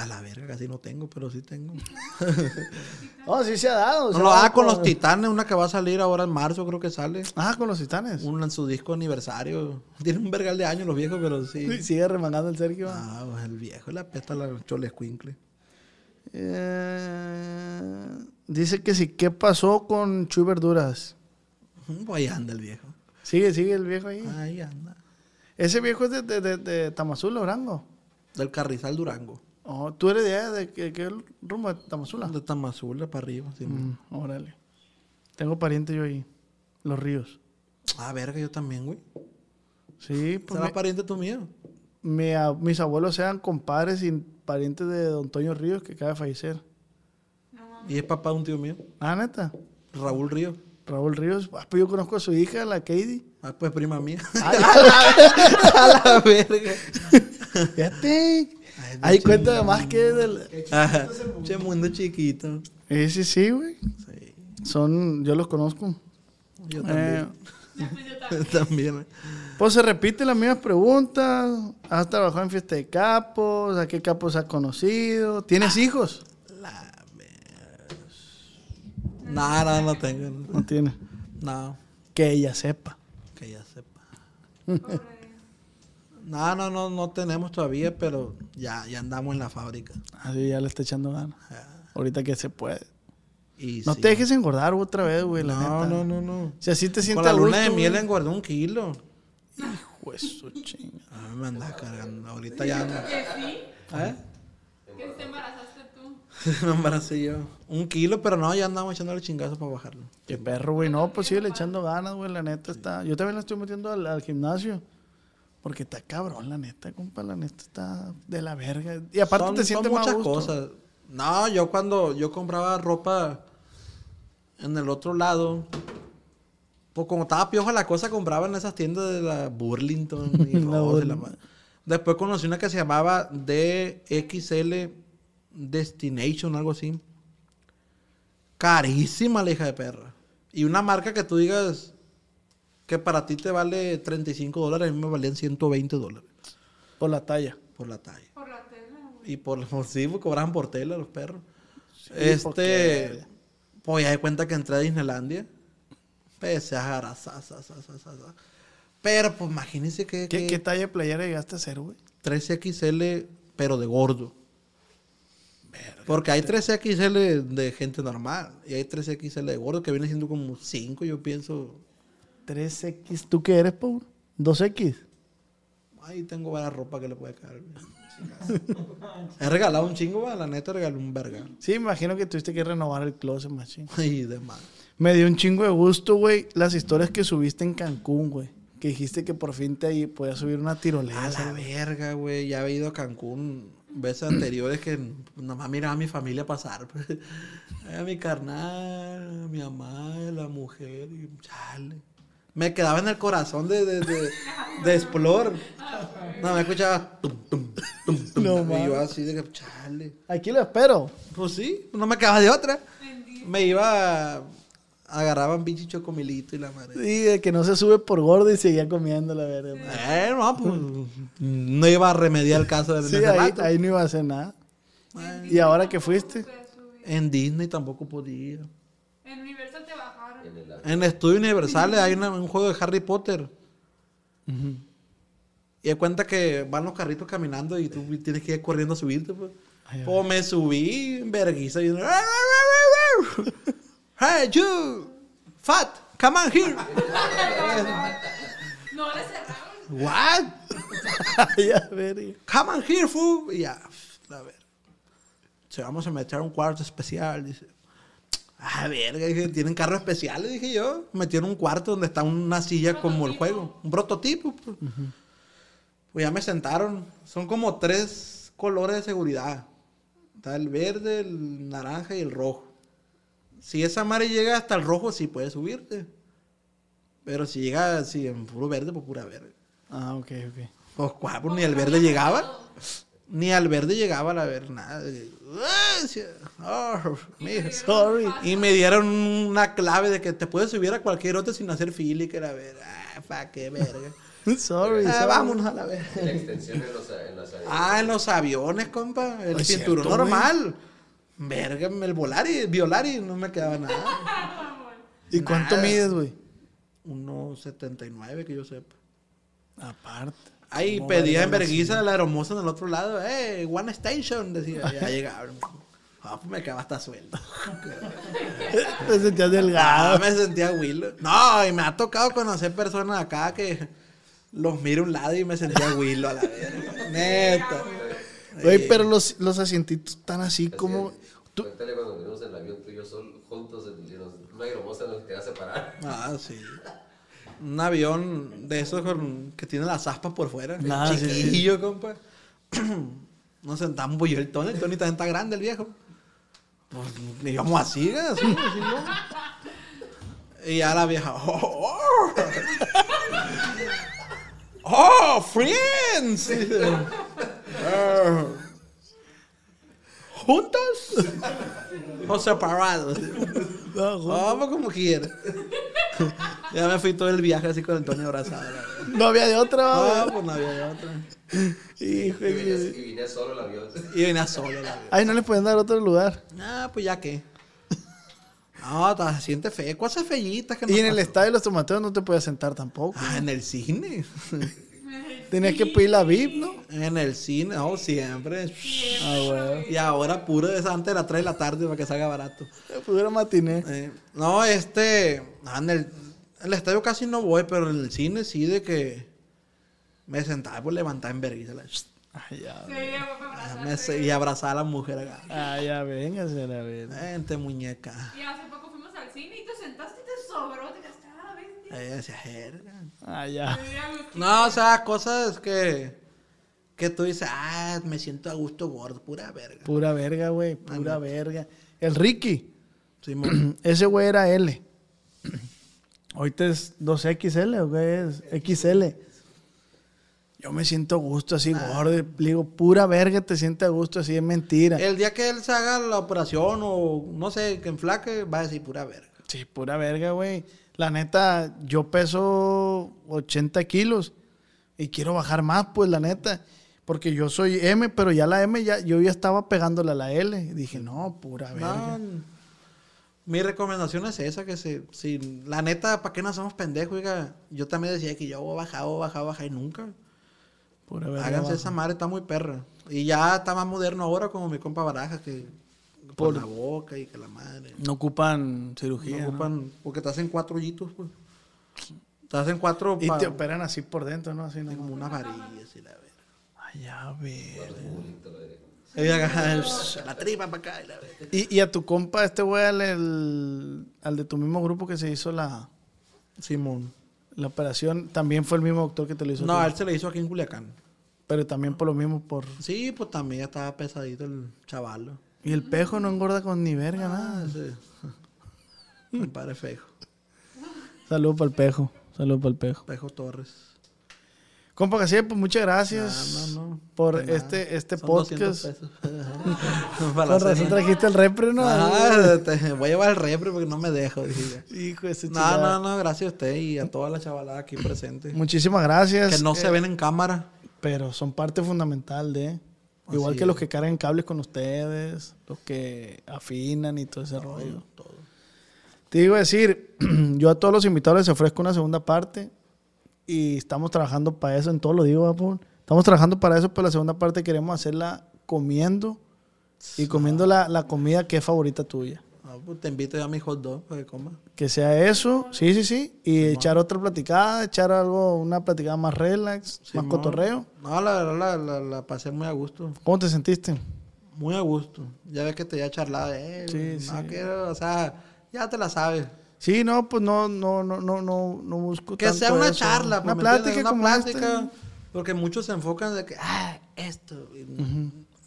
a la verga, casi no tengo, pero sí tengo. Oh, sí se ha dado. se No, ha lo dado ah, con los Titanes, una que va a salir ahora en marzo, creo que sale. Ah, con los titanes. Un en su disco aniversario. Tiene un vergal de años los viejos, pero sí. Sí, Sigue remangando el Sergio. Ah, pues el viejo le apesta la chole escuincle. Eh, dice que sí, ¿qué pasó con Chuy Verduras? Pues ahí anda el viejo. Sigue, sigue el viejo ahí. Ahí anda. Ese viejo es de, de, de, de Tamazula, Durango. Del Carrizal Durango. Oh, ¿Tú eres de allá, de qué, qué rumbo de Tamazula? De Tamazula para arriba. sí. Mm, órale. Tengo pariente yo ahí. Los ríos. Ah, verga, yo también, güey. Sí, pues ¿Será pariente tú mío? mi a- mis abuelos eran compadres y parientes de Don Toño Ríos, que acaba de fallecer. Y es papá de un tío mío. Ah, neta. Raúl Río. Raúl Ríos. Ah, pues yo conozco a su hija, la Katie. Ah, pues prima mía. a la verga. Fíjate. Ahí cuenta chingada. más que del... Ajá. Che, mundo chiquito. Eh, sí, sí, güey. Sí. Son, yo los conozco. Yo Eh, también. también. pues se repiten las mismas preguntas. ¿Has trabajado en fiesta de capos? ¿A qué capos has conocido? ¿Tienes hijos? La No, no, no tengo. No tienes. No, Que ella sepa. que ya sepa. No, no, no, no tenemos todavía, pero ya, ya andamos en la fábrica. Así ya le está echando ganas. Ahorita que se puede. Y No sí. te dejes engordar otra vez, güey, la No, neta. no, no, no. Si así te Con sientes la a luna de miel güey. engordé un kilo. Hijo de su chinga. A mí me anda cargando. Ahorita ya ando. Que sí, ¿Eh? que te embarazaste tú. me embaracé yo. Un kilo, pero no, ya andamos echándole chingazos para bajarlo. Qué perro, güey. No, pues sigue echando ganas, güey. La neta está. Yo también la estoy metiendo al, al gimnasio. Porque está cabrón, la neta, compa. La neta está de la verga. Y aparte Son- te sientes muchas gusto. cosas. No, yo cuando yo compraba ropa en el otro lado, pues como estaba pioja la cosa, compraba en esas tiendas de la Burlington y La y Después conocí una que se llamaba DXL Destination, algo así. Carísima la hija de perra. Y una marca que tú digas que para ti te vale 35 dólares, a mí me valían 120 dólares Por la talla. por la talla. Por la tela, güey. Y por sí, pues, cobraban por tela los perros. este, pues ya de cuenta que entré a Disneylandia. Pese a sa, sa, sa, sa. Pero pues imagínense que, ¿Qué, que qué talla de playera llegaste a hacer, güey? 13XL, pero de gordo. Porque hay 13XL de gente normal y hay 13XL de gordo que viene siendo como 5, yo pienso. 3X. ¿Tú qué eres, Pau? 2X. Ahí tengo varias ropa que le puede caer. He regalado un chingo, va, la neta regalé un verga. Sí, imagino que tuviste que renovar el closet, machín. Y demás. Me dio un chingo de gusto, güey, las historias que subiste en Cancún, güey. Que dijiste que por fin te ahí podías subir una tirolesa. A la verga, güey. Ya había ido a Cancún veces anteriores que nomás miraba a mi familia pasar. pues. A mi carnal, a mi mamá, a la mujer. Y chale. Me quedaba en el corazón de, de, de, de Explore. No, me escuchaba. tum, tum, tum, tum. No, y yo así de que, chale. Aquí lo espero. Pues sí, no me quedaba de otra. Me iba. Agarraba un pinche chocomilito y la madre. Sí, de que no se sube por gordo y seguía comiendo la verga. Eh, no, pues. No iba a remediar el caso de Sí, ahí, rato. ahí no iba a hacer nada. ¿Y ahora que fuiste? En Disney tampoco podía. En Universal te bajaron. En el Estudio Universal hay una- un juego de Harry Potter. Y de cuenta que van los carritos caminando y tú tienes que ir corriendo a subirte. Pues, pues me subí. Y... Hey, you! Fat! Come on here! No le cerraron. What? Ya, verga. Come on here, fool. Y ya, a ver. Se vamos a meter a un cuarto especial, dice. Ah, verga, dije, tienen carro especial, le dije yo. Metieron un cuarto donde está una silla como el juego. Un prototipo. Pues. Pues ya me sentaron. Son como tres colores de seguridad. Está el verde, el naranja y el rojo. Si esa madre llega hasta el rojo, sí puedes subirte. Pero si llega así en puro verde, pues pura verde. Ah, ok, ok. Pues, cuá, pues, ni al verde llegaba. Ni al verde llegaba a la ver nada. Ah, "Oh, Sorry. Y me dieron una clave de que te puedes subir a cualquier otro sin hacer fila y que era ver. Ah, pa' qué verga. Sorry, Ah, sorry. vámonos a la verga. La extensión en los, en los Ah, en los aviones, compa. El cinturón cierto, normal. Verga, el volari, violari, no me quedaba nada. ¿Y cuánto Nada. mides, güey? 1.79 que yo sepa. Aparte. Ahí ¿Cómo pedía en la vergüenza la hermosa en el otro lado. ¡Eh, One Station! Decía, ya llegaron. Ah, pues me quedaba hasta sueldo. Te sentías Ah, delgado. me sentía Willow. No, y me ha tocado conocer personas acá que los miro a un lado y me sentía Willow a la verga. Neta. Güey, pero los, los asientitos están así como... Tú- Cuéntale cuando venimos en el avión tú y yo sol, juntos en, en los- una aeromoza nos te va a separar. Ah, sí. Un avión de esos con- que tiene las aspas por fuera. Ah, sí, sí. Chiquillo, compa. Nos sentamos, yo el Tony. El Tony también está grande, el viejo. Pues íbamos así, ¿eh? así, así, ¿no? Y ya la vieja. ¡Oh! ¡Oh! ¡Oh, friends! ¿Juntos? ¿O separados? Vamos como quiera. ya me fui todo el viaje así con el Tony abrazado. No había de otra, No, pues no había de otra. Hijo Y vine, y vine solo el avión. Y venía solo la verdad. Ay, no le pueden dar otro lugar. Ah, pues ya qué. No, se siente feo. Cosas fellitas que no Y en el estadio de los tomateos no te puedes sentar tampoco. Ah, en el cine. Tenías que pedir la VIP, ¿no? En el cine, no, siempre. Ah. Y ahora puro de esa antes de las 3 de la tarde para que salga barato. Pudiera matiné. Eh, no, este. ah, En el, en el estadio casi no voy, pero en el cine sí, de que me sentaba por levantar en vergüenza. Ay, ya. Sí, ya voy a abrazar. me se- y abrazar a la mujer acá. Ah, ya, véngase la ver. Vente, muñeca. Y hace poco fuimos al cine y te sentaste y te sobró. Te ah. Ella decía, "Jerga". Ah, ya. No, o sea, cosas que. Que tú dices, ah, me siento a gusto gordo, pura verga. Pura verga, güey. Pura verga. El Ricky. Simón. Ese güey era L. Ahorita es 2XL o qué es? XL. Yo me siento a gusto así, gordo. Le digo, pura verga te sientes a gusto así, es mentira. El día que él se haga la operación o no sé, que enflaque, va a decir pura verga. Sí, pura verga, güey. La neta, yo peso 80 kilos y quiero bajar más, pues, la neta. Porque yo soy M, pero ya la M, ya, yo ya estaba pegándole a la L. Y dije, no, pura verga. No, mi recomendación es esa, que se, si, la neta, ¿para qué no somos pendejos? Oiga, yo también decía que yo voy a bajar, voy a bajar, voy a bajar y nunca. Pura verga. Háganse bajo. esa madre, está muy perra. Y ya está más moderno ahora, como mi compa Baraja, que por Por- la boca y que la madre. No ocupan No cirugía. ¿no? ocupan, porque te hacen cuatro hoyitos, pues. Te hacen cuatro Y te operan así por dentro, ¿no? Así no. como una varilla, así la ver. Ay, ya, ver. La tripa para acá y la ver. Y, y a tu compa, este güey, al, el- al de tu mismo grupo que se hizo la, Simón. la operación, también fue el mismo doctor que te lo hizo. No, a él se le hizo aquí en Culiacán. Pero también por lo mismo, por... Sí, pues también ya estaba pesadito el chaval. Y el pejo no engorda con ni verga, Ah, nada. ese. Compadre fejo. Saludos para el pejo. Saludos para el Pejo. Pejo Torres. Compa Casiel, pues muchas gracias Ah, no, no. por nada. este, este Son 200 podcast. Con razón trajiste el repre, ¿no? Ah, te voy a llevar el repre porque no me dejo. dije. Hijo de ese No, no, no, gracias a usted y a toda la chavalada aquí presente. Muchísimas gracias. Que no Eh, se ven en cámara. Pero son parte fundamental de. Igual Así que los que cargan cables con ustedes, los que afinan y todo ese rollo. Te iba a decir, yo a todos los invitados les ofrezco una segunda parte y estamos trabajando para eso, en todo lo digo, Apple. Estamos trabajando para eso, pero la segunda parte queremos hacerla comiendo y comiendo la, la comida que es favorita tuya. Pues te invito a mi hot dog para que coma. Que sea eso, sí, sí, sí, y echar otra platicada, echar algo, una platicada más relax, más Simón. cotorreo. No, la verdad la, la, la pasé muy a gusto. ¿Cómo te sentiste? Muy a gusto. Ya ves que te había charlado. Eh, Sí, no sí. quiero, o sea, ya te la sabes. Sí, no, pues no, no, no, no, no, no busco Que tanto sea una eso. charla, una pues, ¿me plática como una esta. plática. Porque muchos se enfocan de que, ah, esto. y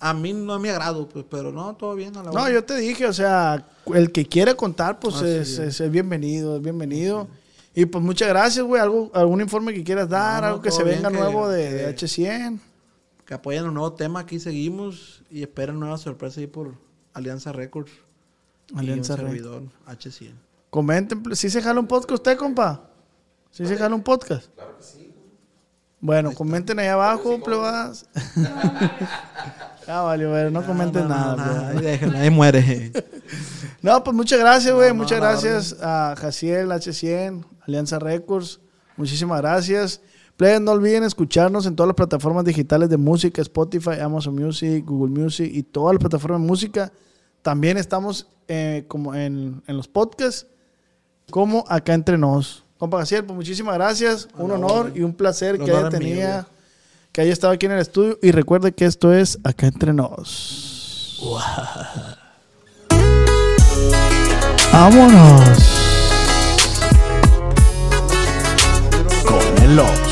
A mí no es mi agrado, pues, pero no, todo bien a la No, hora. yo te dije, o sea, el que quiere contar, pues es, es. es- es bienvenido, es bienvenido. Y pues muchas gracias, güey. Algo, algún informe que quieras dar, No, algo que se venga que- nuevo de, que- de H100. Que apoyen un nuevo tema, aquí seguimos y esperen nuevas sorpresas ahí por Alianza Records. Alianza Records. servidor H100. Comenten, ¿sí se jala un podcast usted, compa? ¿Sí se jala un podcast? Claro que sí. Bueno, comenten ahí abajo, plebas. ah, vale, bueno, no comenten nada. No, plebas. ahí muere. No, pues muchas gracias, güey. No, no, muchas gracias a Jaciel, H100, Alianza Records. Muchísimas gracias. Plebes, no olviden escucharnos en todas las plataformas digitales de música, Spotify, Amazon Music, Google Music y todas las plataformas de música. También estamos eh, como en, en los podcasts, como acá entre nos. Compa Jaciel, pues muchísimas gracias. Un honor y un placer que haya tenido. Que haya estado aquí en el estudio. Y recuerde que esto es acá entre nos. Vámonos. Con el.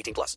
18 plus.